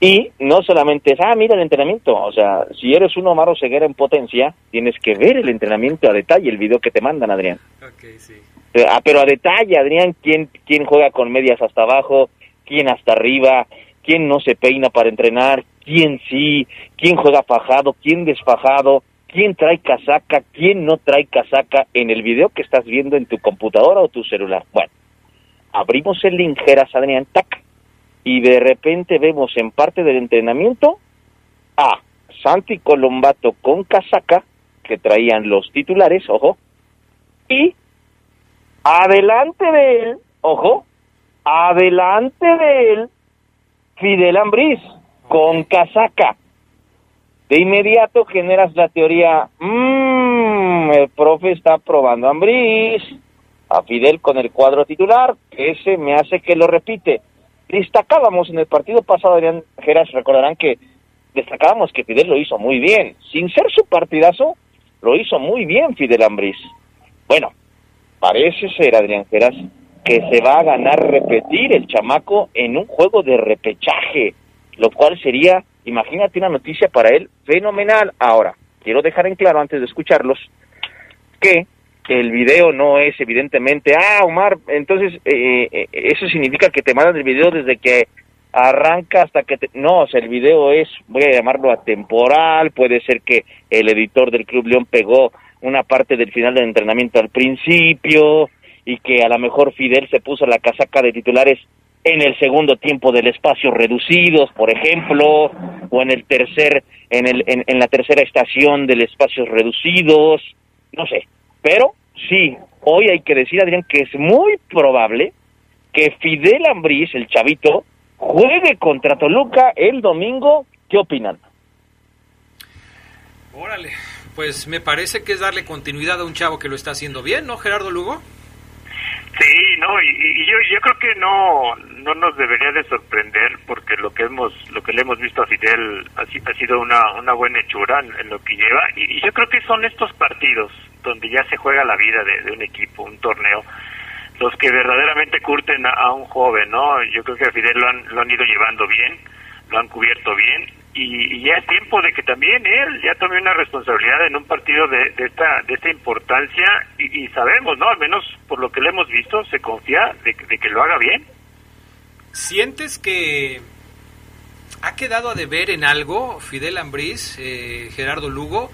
Y no solamente es, ah, mira el entrenamiento. O sea, si eres un Omar Ceguera en potencia, tienes que ver el entrenamiento a detalle, el video que te mandan, Adrián. Eh, ah, pero a detalle, Adrián, quién, quién juega con medias hasta abajo, quién hasta arriba, quién no se peina para entrenar, quién sí, quién juega fajado, quién desfajado, quién trae casaca, quién no trae casaca en el video que estás viendo en tu computadora o tu celular. Bueno, abrimos el link, Geras Adrián, tac, y de repente vemos en parte del entrenamiento a Santi Colombato con casaca, que traían los titulares, ojo, y adelante de él, ojo, adelante de él, Fidel Ambriz, con casaca. De inmediato generas la teoría, mmm, el profe está probando a Ambriz, a Fidel con el cuadro titular, ese me hace que lo repite. Destacábamos en el partido pasado, Adrián Geras, recordarán que destacábamos que Fidel lo hizo muy bien. Sin ser su partidazo, lo hizo muy bien Fidel Ambriz. Bueno, parece ser, Adrián Geras, que se va a ganar repetir el chamaco en un juego de repechaje, lo cual sería, imagínate una noticia para él fenomenal. Ahora, quiero dejar en claro antes de escucharlos que el video no es evidentemente, ah, Omar, entonces eh, eh, eso significa que te mandan el video desde que arranca hasta que te... No, o sea, el video es, voy a llamarlo atemporal, puede ser que el editor del Club León pegó una parte del final del entrenamiento al principio y que a lo mejor Fidel se puso la casaca de titulares en el segundo tiempo del espacio reducidos, por ejemplo, o en el tercer, en, el, en, en la tercera estación del espacios reducidos, no sé, pero sí, hoy hay que decir, Adrián, que es muy probable que Fidel Ambriz, el chavito, juegue contra Toluca el domingo. ¿Qué opinan? Órale, pues me parece que es darle continuidad a un chavo que lo está haciendo bien, ¿no, Gerardo Lugo? Sí, no, y, yo, yo creo que no no nos debería de sorprender porque lo que hemos lo que le hemos visto a Fidel ha, ha sido una, una buena hechura en, lo que lleva y, yo creo que son estos partidos donde ya se juega la vida de, un equipo, un torneo, los que verdaderamente curten a, a un joven, ¿no? Yo creo que a Fidel lo han, lo han ido llevando bien, lo han cubierto bien y, y ya es tiempo de que también él ya tome una responsabilidad en un partido de, de esta de esta importancia y, sabemos, ¿no? Al menos por lo que le hemos visto, se confía de, que- de que lo haga bien. ¿Sientes que ha quedado a deber en algo Fidel Ambriz, eh, Gerardo Lugo?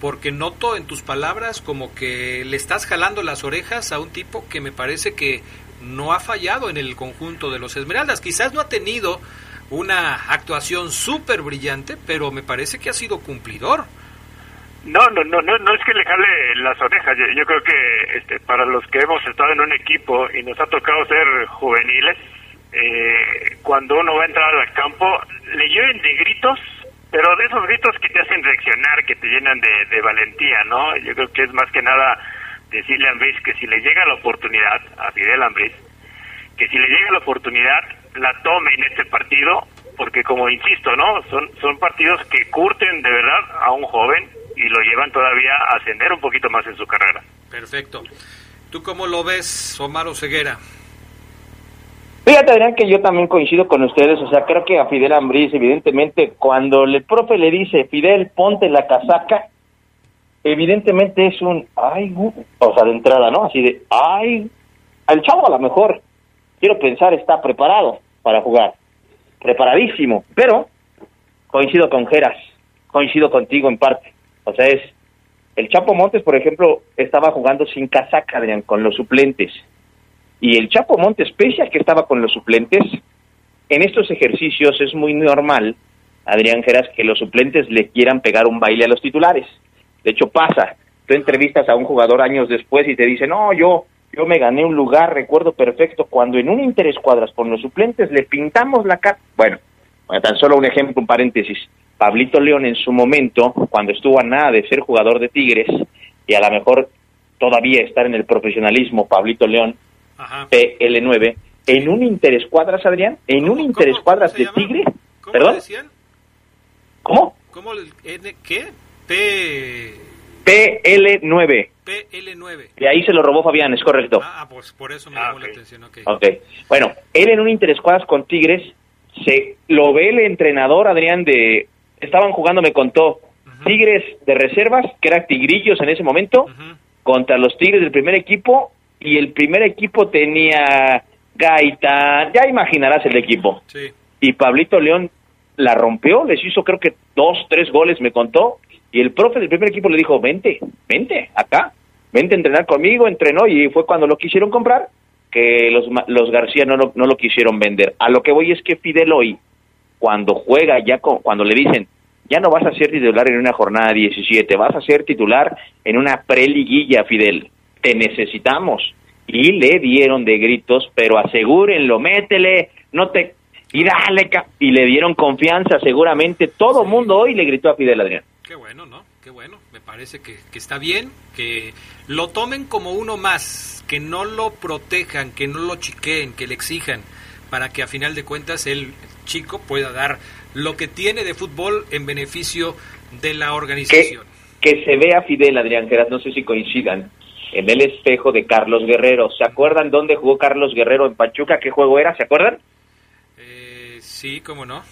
Porque noto en tus palabras como que le estás jalando las orejas a un tipo que me parece que no ha fallado en el conjunto de los Esmeraldas. Quizás no ha tenido una actuación súper brillante, pero me parece que ha sido cumplidor. No, no, no, no, no es que le jale las orejas. Yo, creo que este, para los que hemos estado en un equipo y nos ha tocado ser juveniles, eh, cuando uno va a entrar al campo, le llueven de gritos, pero de esos gritos que te hacen reaccionar, que te llenan de, de valentía, ¿no? Yo creo que es más que nada decirle a Ambriz que si le llega la oportunidad, a Fidel Ambriz, que si le llega la oportunidad, la tome en este partido, porque como insisto, ¿no? Son, son partidos que curten de verdad a un joven y lo llevan todavía a ascender un poquito más en su carrera. Perfecto. ¿Tú cómo lo ves, Omar Oseguera? Fíjate, Adrián, que yo también coincido con ustedes. O sea, creo que a Fidel Ambriz, evidentemente, cuando el profe le dice, Fidel, ponte la casaca, evidentemente es un, ay, gu-", o sea, de entrada, ¿no? Así de, ay, el chavo a lo mejor, quiero pensar, está preparado para jugar. Preparadísimo. Pero, coincido con Geras, coincido contigo en parte. O sea, es, el Chapo Montes, por ejemplo, estaba jugando sin casaca, Adrián, con los suplentes. Y el Chapo Montes, pese a que estaba con los suplentes, en estos ejercicios es muy normal, Adrián Geras, que los suplentes le quieran pegar un baile a los titulares. De hecho, pasa. Tú entrevistas a un jugador años después y te dice, no, yo, yo me gané un lugar, recuerdo perfecto, cuando en un interescuadras con los suplentes le pintamos la cara. Bueno, tan solo un ejemplo, un paréntesis. Pablito León en su momento, cuando estuvo a nada de ser jugador de Tigres, y a lo mejor todavía estar en el profesionalismo, Pablito León, PL9, en un interescuadras, Adrián, en un interescuadras de Tigre, ¿Cómo ¿perdón? decían? ¿Cómo? ¿Cómo el qué? P PL9. PL9. De ahí se lo robó Fabián, es correcto. Ah, pues por eso me llamó la atención, ok. Ok. Bueno, él en un interescuadras con Tigres, se lo ve el entrenador, Adrián, de... Estaban jugando, me contó, Tigres de reservas, que eran Tigrillos en ese momento, contra los Tigres del primer equipo, y el primer equipo tenía Gaita, ya imaginarás el equipo. Sí. Y Pablito León la rompió, les hizo creo que dos, tres goles, me contó, y el profe del primer equipo le dijo, vente, vente, acá, vente a entrenar conmigo, entrenó, y fue cuando lo quisieron comprar, que los, los García no lo, no lo quisieron vender. A lo que voy es que Fidel hoy, cuando juega, ya con- cuando le dicen, ya no vas a ser titular en una jornada 17, vas a ser titular en una preliguilla, Fidel, te necesitamos. Y le dieron de gritos, pero asegúrenlo, métele, no te... Y dale, y le dieron confianza, seguramente todo el mundo hoy le gritó a Fidel Adrián. Qué bueno, ¿no? Qué bueno. Me parece que, que está bien, que lo tomen como uno más, que no lo protejan, que no lo chiqueen, que le exijan, para que a final de cuentas el chico pueda dar lo que tiene de fútbol en beneficio de la que, organización. que se vea Fidel Adrián Geras, no sé si coincidan, en el espejo de Carlos Guerrero. ¿Se acuerdan dónde jugó Carlos Guerrero en Pachuca? ¿Qué juego era? ¿Se acuerdan? Eh, sí, cómo no.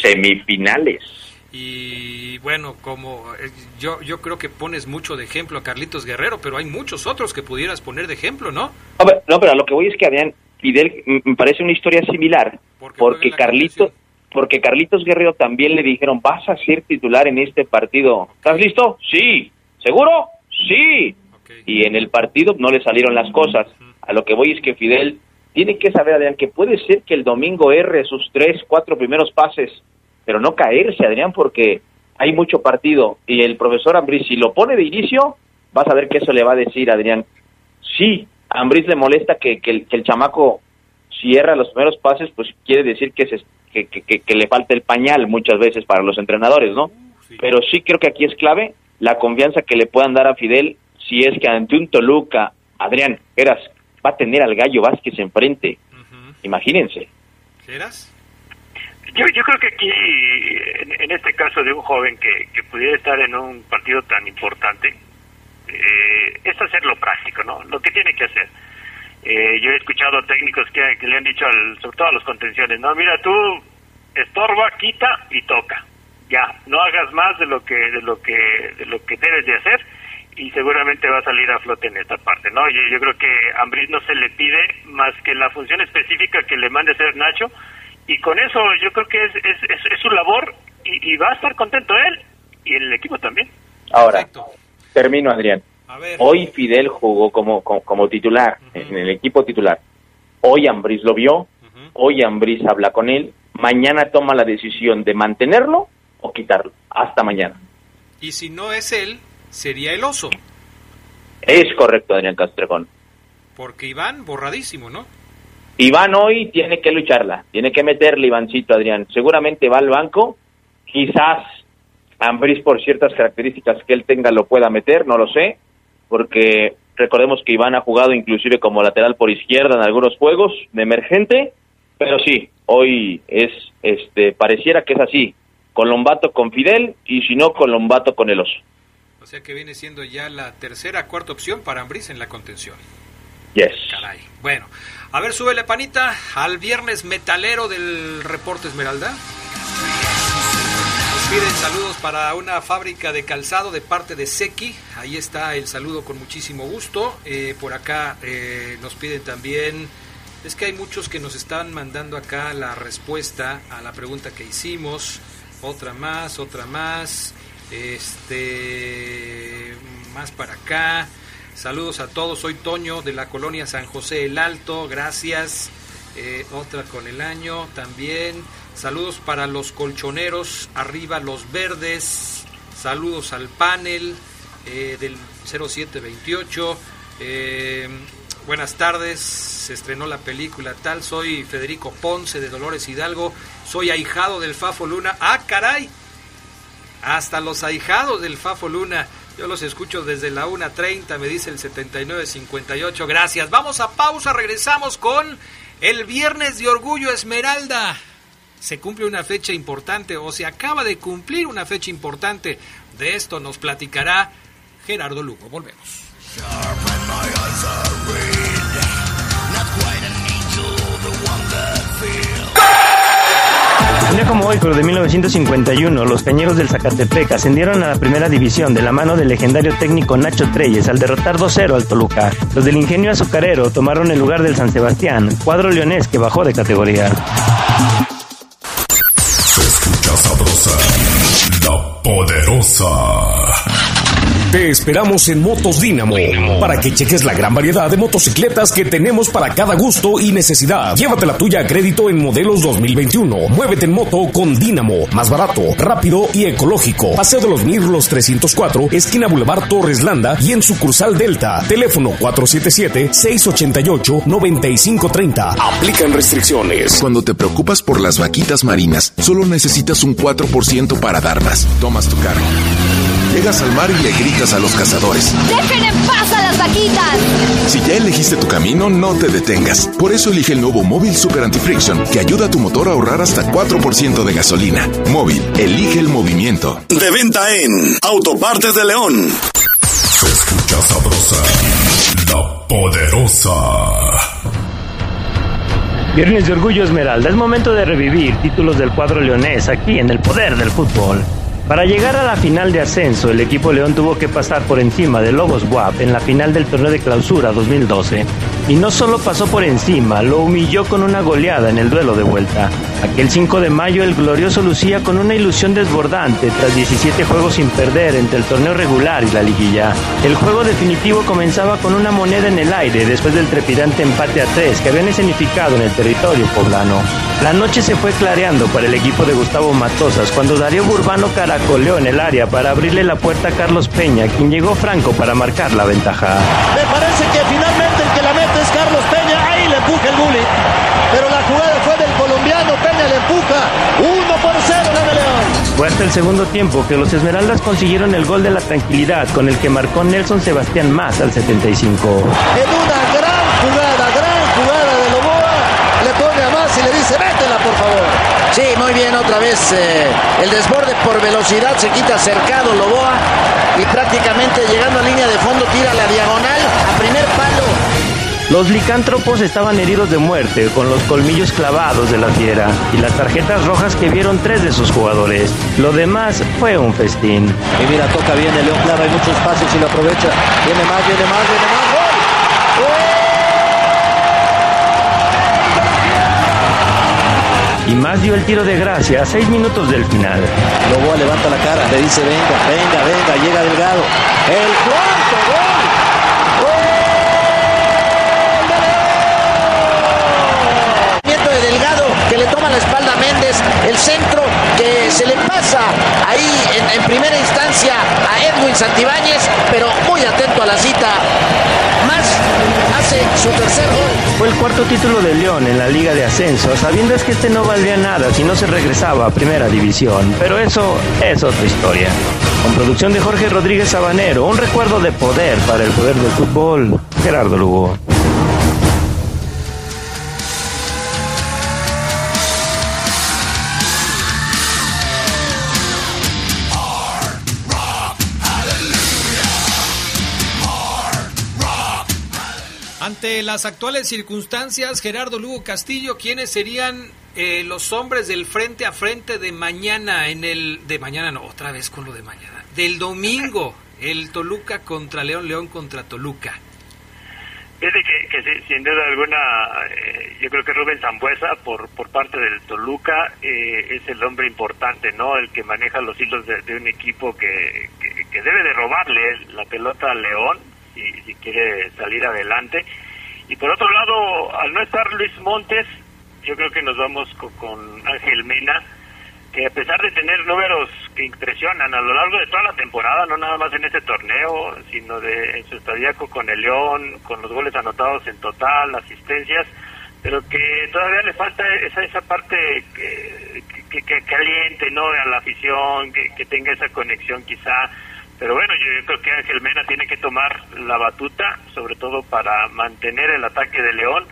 Semifinales. Y bueno, como eh, yo, yo creo que pones mucho de ejemplo a Carlitos Guerrero, pero hay muchos otros que pudieras poner de ejemplo, ¿no? No, pero, no, pero a lo que voy es que Adrián Fidel mm, me parece una historia similar, porque Carlitos, porque Carlitos Guerrero también le dijeron, vas a ser titular en este partido. ¿Estás listo? Sí. ¿Seguro? Sí. Y en el partido no le salieron las cosas. A lo que voy es que Fidel tiene que saber, Adrián, que puede ser que el domingo erre sus tres, cuatro primeros pases, pero no caerse, Adrián, porque hay mucho partido. Y el profesor Ambris, si lo pone de inicio, vas a ver que eso le va a decir, Adrián. Sí, a le molesta que, que el, que el chamaco cierra los primeros pases, pues quiere decir que, se, que, que, que- que le falta el pañal muchas veces para los entrenadores, ¿no? Pero sí creo que aquí es clave la confianza que le puedan dar a Fidel si es que ante un Toluca, Adrián, eras, va a tener al Gallo Vázquez enfrente. Imagínense. ¿Eras? Yo, yo creo que aquí, en, en este caso de un joven que, que pudiera estar en un partido tan importante, eh, es hacerlo práctico, ¿no? Lo que tiene que hacer. Eh, yo he escuchado técnicos que, que le han dicho, al, sobre todo a los contenciones, no, mira, tú estorba, quita y toca. Ya, no hagas más de lo que de lo que de lo que debes de hacer y seguramente va a salir a flote en esta parte, ¿no? Yo, yo creo que a Ambriz no se le pide más que la función específica que le mande hacer Nacho y con eso yo creo que es, es, es, es su labor y, y va a estar contento él y el equipo también. Ahora, termino, Adrián. Hoy Fidel jugó como, como, como titular, en el equipo titular. Hoy Ambriz lo vio, hoy Ambriz habla con él, mañana toma la decisión de mantenerlo o quitarlo. Hasta mañana. Y si no es él, sería el oso. Es correcto, Adrián Castrejón. Porque Iván, borradísimo, ¿no? Iván hoy tiene que lucharla, tiene que meterle Ivancito, Adrián. Seguramente va al banco, quizás Ambriz por ciertas características que él tenga lo pueda meter, no lo sé, porque recordemos que Iván ha jugado inclusive como lateral por izquierda en algunos juegos de emergente, pero sí, hoy es, este, pareciera que es así, Colombato con Fidel y si no Colombato con el oso. O sea que viene siendo ya la tercera, cuarta opción para Ambriz en la contención. Yes. Caray. Bueno, a ver, súbele panita al viernes metalero del reporte Esmeralda. Nos piden saludos para una fábrica de calzado de parte de Seki. Ahí está el saludo con muchísimo gusto. Eh, por acá eh, nos piden también. Es que hay muchos que nos están mandando acá la respuesta a la pregunta que hicimos. Otra más, otra más. Este. Más para acá. Saludos a todos. Soy Toño de la colonia San José el Alto. Gracias. Eh, otra con el año también. Saludos para los colchoneros. Arriba los verdes. Saludos al panel eh, del 0728. Eh, buenas tardes. Se estrenó la película tal. Soy Federico Ponce de Dolores Hidalgo. Soy ahijado del Fafo Luna. ¡Ah, caray! Hasta los ahijados del Fafo Luna. Yo los escucho desde la 1.30, me dice el 79.58. Gracias. Vamos a pausa, regresamos con el Viernes de Orgullo Esmeralda. Se cumple una fecha importante o se acaba de cumplir una fecha importante. De esto nos platicará Gerardo Lugo. Volvemos. Como hoy, pero de 1951, los cañeros del Zacatepec ascendieron a la primera división de la mano del legendario técnico Nacho Treyes al derrotar 2-0 al Toluca. Los del ingenio azucarero tomaron el lugar del San Sebastián, cuadro leonés que bajó de categoría. Se escucha sabrosa, la poderosa. Te esperamos en Motos Dínamo para que cheques la gran variedad de motocicletas que tenemos para cada gusto y necesidad. Llévate la tuya a crédito en modelos 2021. Muévete en moto con Dínamo, más barato, rápido y ecológico. Paseo de los Mirlos 304, esquina Boulevard Torres Landa y en sucursal Delta. Teléfono 477-688-9530. Aplican restricciones. Cuando te preocupas por las vaquitas marinas, solo necesitas un 4% para darlas. Tomas tu carro. Llegas al mar y le gritas a los cazadores. ¡Dejen en paz a las vaquitas! Si ya elegiste tu camino, no te detengas. Por eso elige el nuevo Móvil Super Anti-Friction, que ayuda a tu motor a ahorrar hasta 4% de gasolina. Móvil, elige el movimiento. De venta en Autopartes de León. Se escucha sabrosa, la poderosa. Viernes de Orgullo Esmeralda, es momento de revivir títulos del cuadro leonés aquí en el poder del fútbol. Para llegar a la final de ascenso, el equipo León tuvo que pasar por encima de Lobos WAP en la final del torneo de clausura 2012. Y no solo pasó por encima, lo humilló con una goleada en el duelo de vuelta. Aquel 5 de mayo el glorioso lucía con una ilusión desbordante tras 17 juegos sin perder entre el torneo regular y la liguilla. El juego definitivo comenzaba con una moneda en el aire después del trepidante empate a 3 que habían escenificado en el territorio poblano. La noche se fue clareando para el equipo de Gustavo Matosas cuando Darío Burbano caracoleó en el área para abrirle la puerta a Carlos Peña, quien llegó franco para marcar la ventaja. Me parece que el que la mete es Carlos Peña. Ahí le empuja el bully. Pero la jugada fue del colombiano. Peña le empuja. 1 por 0 la de León. Fue hasta el segundo tiempo que los Esmeraldas consiguieron el gol de la tranquilidad con el que marcó Nelson Sebastián más al 75. En una gran jugada todavía más y le dice, métela por favor. Sí, muy bien, otra vez eh, el desborde por velocidad se quita cercado Loboa y prácticamente llegando a línea de fondo tira la diagonal a primer palo. Los licántropos estaban heridos de muerte, con los colmillos clavados de la fiera y las tarjetas rojas que vieron tres de sus jugadores. Lo demás fue un festín. Y mira, toca bien el León Claro, hay muchos espacios y lo aprovecha. Viene más, viene más, viene más. Y más dio el tiro de gracia a seis minutos del final. Loboa levanta la cara, le dice venga, venga, venga, llega Delgado. El cuarto gol. Le toma la espalda a Méndez, el centro que se le pasa ahí en, primera instancia a Edwin Santibáñez, pero muy atento a la cita. Más hace su tercer gol. Fue el cuarto título de León en la Liga de Ascenso, sabiendo que este no valía nada si no se regresaba a Primera División. Pero eso es otra historia. Con producción de Jorge Rodríguez Sabanero, un recuerdo de poder para el poder del fútbol, Gerardo Lugo. Ante las actuales circunstancias, Gerardo Lugo Castillo, ¿quiénes serían eh, los hombres del frente a frente de mañana en el de mañana no, otra vez con lo de mañana, del domingo, el Toluca contra León, León contra Toluca? Fíjate que, sin duda alguna, eh, yo creo que Rubén Zambuesa, por, por parte del Toluca, eh, es el hombre importante, ¿no? El que maneja los hilos de, un equipo que, que, que debe de robarle la pelota al León, si, si quiere salir adelante. Y por otro lado, al no estar Luis Montes, yo creo que nos vamos con, con Ángel Mena, que a pesar de tener números que impresionan a lo largo de toda la temporada, no nada más en este torneo, sino de en su estadíaco con el León, con los goles anotados en total, asistencias, pero que todavía le falta esa esa parte que, que, que caliente, ¿no? A la afición, que, que tenga esa conexión quizá. Pero bueno, yo creo que Ángel Mena tiene que tomar la batuta, sobre todo para mantener el ataque de León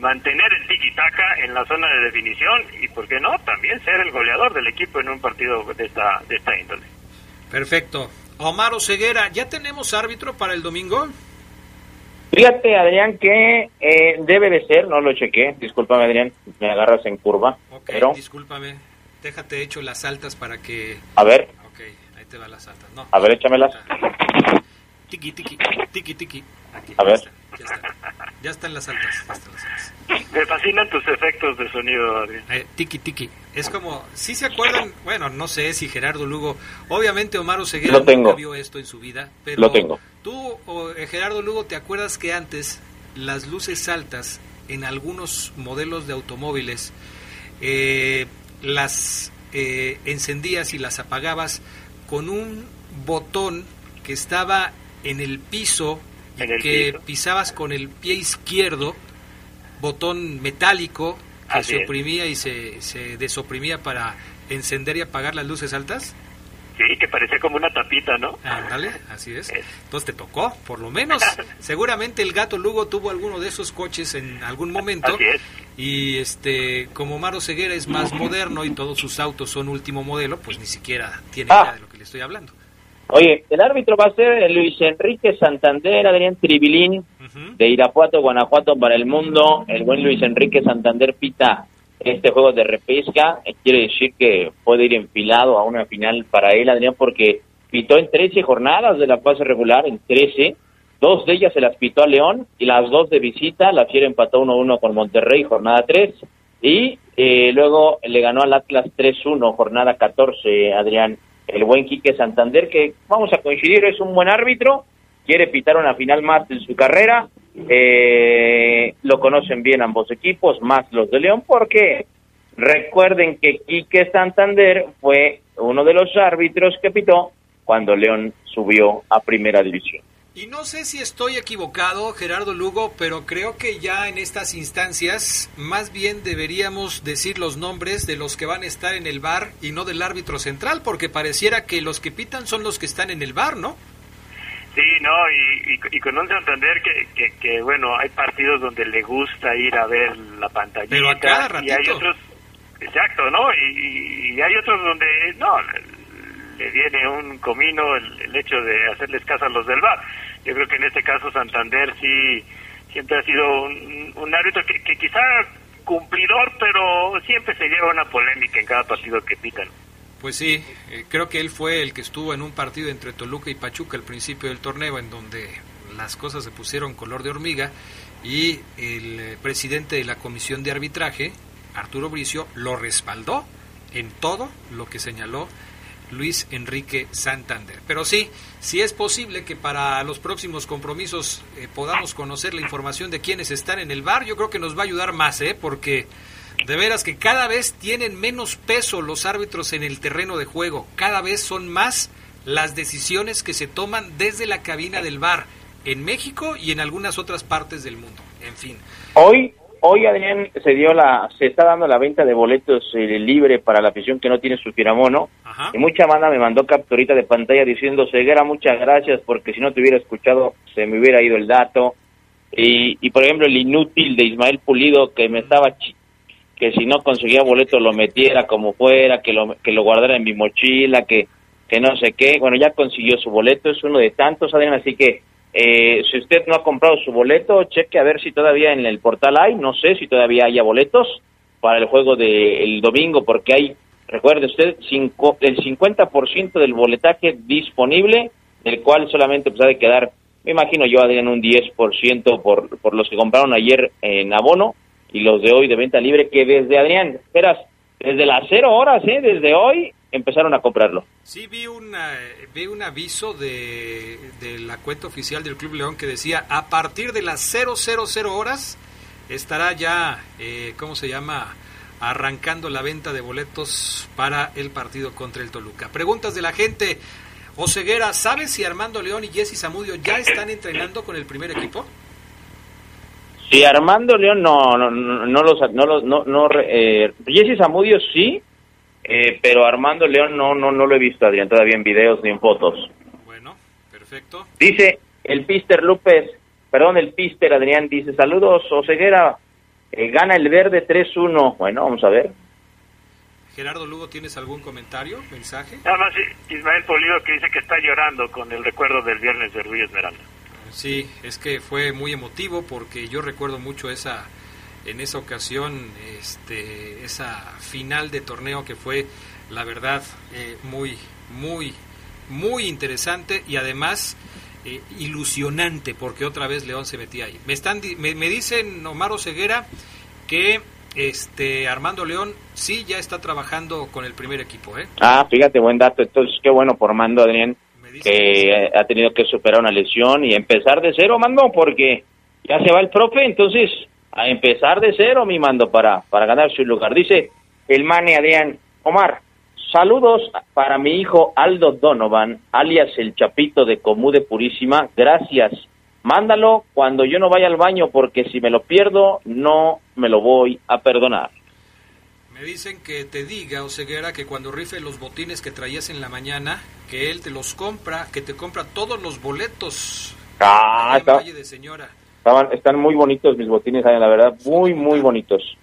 mantener el tiki-taka en la zona de definición y, ¿por qué no?, también ser el goleador del equipo en un partido de esta, de esta índole. Perfecto. Omar Oseguera, ¿ya tenemos árbitro para el domingo? Fíjate, Adrián, que eh, debe de ser, no lo chequé, discúlpame, Adrián, me agarras en curva, Ok, pero, discúlpame. Déjate hecho las altas para que... a ver, ahí te van las altas. No. a ver, échamelas. Tiki, tiki, tiki, tiki. Aquí, A ya ver. está, ya está. Ya están las altas. Ya están las altas. Me fascinan tus efectos de sonido, Adrián. Eh, tiki tiki. Es como, si se acuerdan, bueno, no sé si Gerardo Lugo, obviamente Omar Oseguera Lo tengo. nunca vio esto en su vida, pero Lo tengo. tú, o, eh, Gerardo Lugo, ¿te acuerdas que antes las luces altas en algunos modelos de automóviles eh, las eh, encendías y las apagabas con un botón que estaba en el piso y el que piso. pisabas con el pie izquierdo, botón metálico que Así se es. oprimía y se, se desoprimía para encender y apagar las luces altas? Sí, que parecía como una tapita, ¿no? Ándale, así es. Entonces te tocó, por lo menos. <laughs> Seguramente el gato Lugo tuvo alguno de esos coches en algún momento. Así es. Y este, como Maro Ceguera es más moderno y todos sus autos son último modelo, pues ni siquiera tiene Ah. idea de lo que estoy hablando. Oye, el árbitro va a ser Luis Enrique Santander, Adrián Tribilín, de Irapuato, Guanajuato para el mundo. El buen Luis Enrique Santander pita este juego de repesca. Eh, Quiere decir que puede ir enfilado a una final para él, Adrián, porque pitó en 13 jornadas de la fase regular, en 13. Dos de ellas se las pitó a León y las dos de visita. La Fiera empató 1-1 con Monterrey, jornada 3. Y eh, luego le ganó al Atlas 3-1, jornada 14, Adrián. El buen Quique Santander, que vamos a coincidir, es un buen árbitro, quiere pitar una final más en su carrera. Eh, lo conocen bien ambos equipos, más los de León, porque recuerden que Quique Santander fue uno de los árbitros que pitó cuando León subió a primera división. Y no sé si estoy equivocado, Gerardo Lugo, pero creo que ya en estas instancias más bien deberíamos decir los nombres de los que van a estar en el bar y no del árbitro central, porque pareciera que los que pitan son los que están en el bar, ¿no? Sí, no, y, y, y con un Santander que, que, que, bueno, hay partidos donde le gusta ir a ver la pantalla. Pero a cada Y hay ratito. otros, exacto, ¿no? Y, y hay otros donde, no, le viene un comino el, el hecho de hacerles caso a los del bar. Yo creo que en este caso Santander sí siempre ha sido un, árbitro que, que quizá cumplidor, pero siempre se lleva una polémica en cada partido que pitan. Pues sí, eh, creo que él fue el que estuvo en un partido entre Toluca y Pachuca al principio del torneo, en donde las cosas se pusieron color de hormiga y el eh, presidente de la comisión de arbitraje, Arturo Bricio, lo respaldó en todo lo que señaló Luis Enrique Santander. Pero sí, sí es posible que para los próximos compromisos eh, podamos conocer la información de quienes están en el bar. Yo creo que nos va a ayudar más, ¿eh? porque de veras que cada vez tienen menos peso los árbitros en el terreno de juego. Cada vez son más las decisiones que se toman desde la cabina del bar en México y en algunas otras partes del mundo. En fin. Hoy, hoy Adrián se dio la, se está dando la venta de boletos eh, libre para la afición que no tiene su piramono. Y mucha banda me mandó capturita de pantalla diciendo, Ceguera, muchas gracias, porque si no te hubiera escuchado se me hubiera ido el dato. Y, y por ejemplo, el inútil de Ismael Pulido que me estaba que si no conseguía boleto lo metiera como fuera, que lo, que lo guardara en mi mochila, que, que no sé qué. Bueno, ya consiguió su boleto, es uno de tantos, Adrián, así que eh, si usted no ha comprado su boleto, cheque a ver si todavía en el portal hay, no sé si todavía haya boletos para el juego del domingo, porque hay, recuerde usted, cinco, el 50% del boletaje disponible, del cual solamente pues ha de quedar, me imagino yo, Adrián, un 10% por, por los que compraron ayer en abono y los de hoy de venta libre, que desde, Adrián, esperas, desde las cero horas, ¿eh? desde hoy empezaron a comprarlo. Sí, vi, una, vi un aviso de, de la cuenta oficial del Club León que decía, a partir de las 000 horas estará ya, eh, ¿cómo se llama?, arrancando la venta de boletos para el partido contra el Toluca. Preguntas de la gente. Oseguera, ¿sabes si Armando León y Jesse Zamudio ya están entrenando con el primer equipo? Sí, Armando León no, no, no, no los, no los, no, no, eh, Jesse Zamudio sí, eh, pero Armando León no, no, no lo he visto, Adrián, todavía en videos ni en fotos. Perfecto. Dice el Pister López, perdón, el Pister Adrián dice, saludos, Oseguera, eh, gana el verde 3-1. Bueno, vamos a ver. Gerardo Lugo, ¿tienes algún comentario, mensaje? Nada más Ismael Polido que dice que está llorando con el recuerdo del viernes de Orgullo Esmeralda. Sí, es que fue muy emotivo porque yo recuerdo mucho esa en esa ocasión este esa final de torneo que fue la verdad eh, muy muy muy interesante y además eh, ilusionante porque otra vez León se metía ahí. Me están me, me dicen Omar Ceguera que este Armando León sí ya está trabajando con el primer equipo, ¿eh? Ah, fíjate, buen dato. Entonces, qué bueno por Mando, Adrián, que ha tenido que superar una lesión y empezar de cero, Mando, porque ya se va el profe, entonces a empezar de cero, mi Mando, para, para ganar su lugar. Dice el Mane Adrián, Omar, saludos para mi hijo Aldo Donovan, alias el Chapito de Comú de Purísima, gracias. Mándalo cuando yo no vaya al baño, porque si me lo pierdo, no me lo voy a perdonar. Me dicen que te diga, Oseguera, que cuando rife los botines que traías en la mañana, que él te los compra, que te compra todos los boletos. Ah, en Valle de Señora. Estaban, están muy bonitos mis botines, Adrián, la verdad, muy, muy bonitos.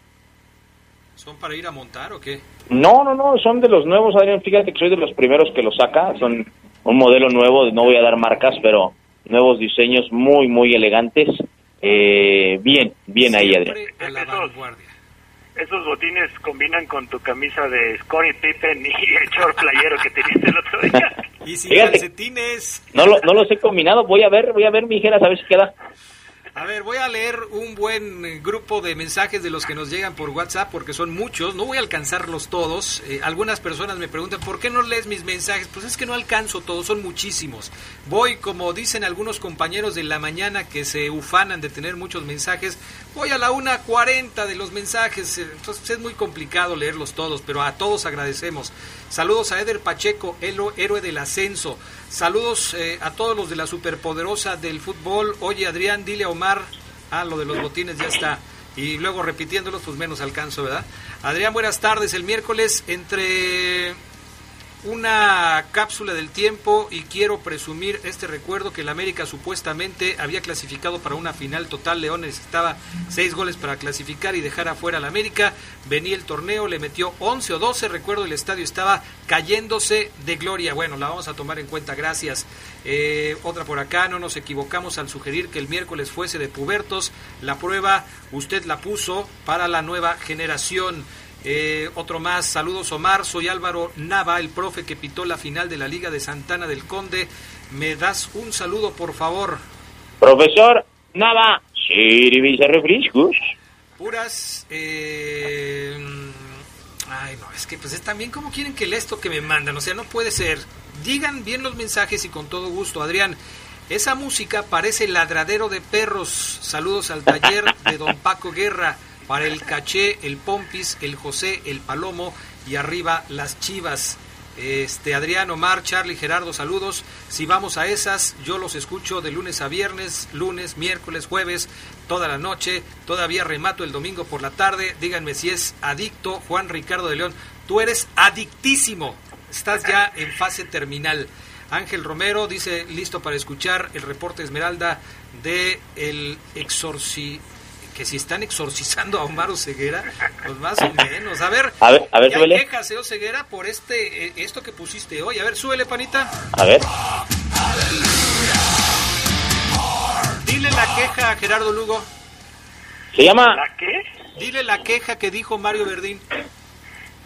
¿Son para ir a montar o qué? No, no, no, son de los nuevos, Adrián, fíjate que soy de los primeros que los saca, son un modelo nuevo, no voy a dar marcas, pero nuevos diseños muy, muy elegantes. Eh, bien, bien ahí, Adrián. A la vanguardia. Esos botines combinan con tu camisa de Scottie Pippen y el short playero que tenías el otro día. <laughs> Y sin Fíjate. calcetines. No, lo, no los he combinado, voy a ver, voy a ver, mi a ver si queda. A ver, voy a leer un buen eh, grupo de mensajes de los que nos llegan por WhatsApp porque son muchos, no voy a alcanzarlos todos. Eh, algunas personas me preguntan, ¿por qué no lees mis mensajes? Pues es que no alcanzo todos, son muchísimos. Voy, como dicen algunos compañeros de la mañana que se ufanan de tener muchos mensajes, voy a la 1.40 de los mensajes, eh, entonces es muy complicado leerlos todos, pero a todos agradecemos. Saludos a Eder Pacheco, héroe del ascenso. Saludos eh, a todos los de la superpoderosa del fútbol. Oye, Adrián, dile a Omar. Ah, lo de los botines ya está. Y luego repitiéndolos, pues menos alcanzo, ¿verdad? Adrián, buenas tardes. El miércoles entre una cápsula del tiempo y quiero presumir este recuerdo que el América supuestamente había clasificado para una final total. León necesitaba seis goles para clasificar y dejar afuera al América. Venía el torneo, le metió 11 o 12. Recuerdo el estadio estaba cayéndose de gloria. Bueno, la vamos a tomar en cuenta, gracias. Eh, otra por acá, no nos equivocamos al sugerir que el miércoles fuese de pubertos. La prueba usted la puso para la nueva generación. Eh, otro más, saludos Omar, soy Álvaro Nava, el profe que pitó la final de la Liga de Santana del Conde. ¿Me das un saludo, por favor? Profesor Nava, servicio refrescos. Puras... Eh, ay, no, es que pues es también como quieren que el esto que me mandan, o sea, no puede ser. Digan bien los mensajes y con todo gusto, Adrián. Esa música parece ladradero de perros. Saludos al taller de don Paco Guerra para el Caché, el Pompis, el José, el Palomo y arriba las Chivas. Este Adrián, Omar, Charlie, Gerardo, saludos. Si vamos a esas, yo los escucho de lunes a viernes, lunes, miércoles, jueves, toda la noche. Todavía remato el domingo por la tarde. Díganme si es adicto Juan Ricardo de León. Tú eres adictísimo. Estás ya en fase terminal. Ángel Romero dice listo para escuchar el reporte Esmeralda de el exorci que si están exorcizando a Omar Ceguera, pues más o menos. A ver, a ver, a ver, ya súbele. quejas, eh, Ceguera, por este, eh, esto que pusiste hoy. A ver, súbele, panita. A ver. Dile la queja a Gerardo Lugo. Se llama... ¿La qué? Dile la queja que dijo Mario Verdín.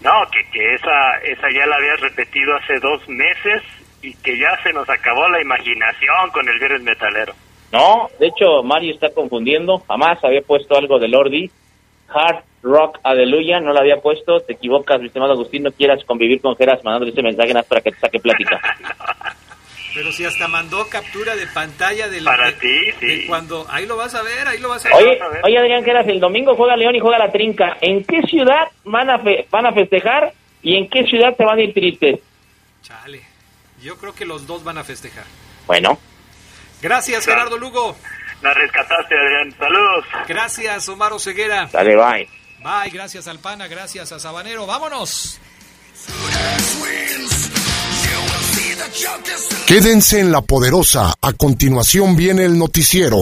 No, que, que esa, esa ya la habías repetido hace dos meses y que ya se nos acabó la imaginación con el Viernes Metalero. No, de hecho, Mario está confundiendo. Jamás había puesto algo de Lordi. Hard Rock Aleluya, no lo había puesto. Te equivocas, mi estimado Agustín. No quieras convivir con Geras mandándole ese mensaje nada más para que te saque plática. <laughs> Pero si hasta mandó captura de pantalla del, Para de- ti, sí. de cuando ahí lo vas a ver, ahí lo vas a ver. Oye, oye Adrián Geras, el domingo juega León y juega la Trinca. ¿En qué ciudad van a, fe- van a festejar y en qué ciudad se van a ir tristes? Chale. Yo creo que los dos van a festejar. Bueno, Gracias, Gerardo Lugo. La rescataste, Adrián. Saludos. Gracias, Omar Ceguera. dale, bye. Bye, gracias al Pana, gracias a Sabanero. Vámonos. Quédense en la poderosa. A continuación viene el noticiero.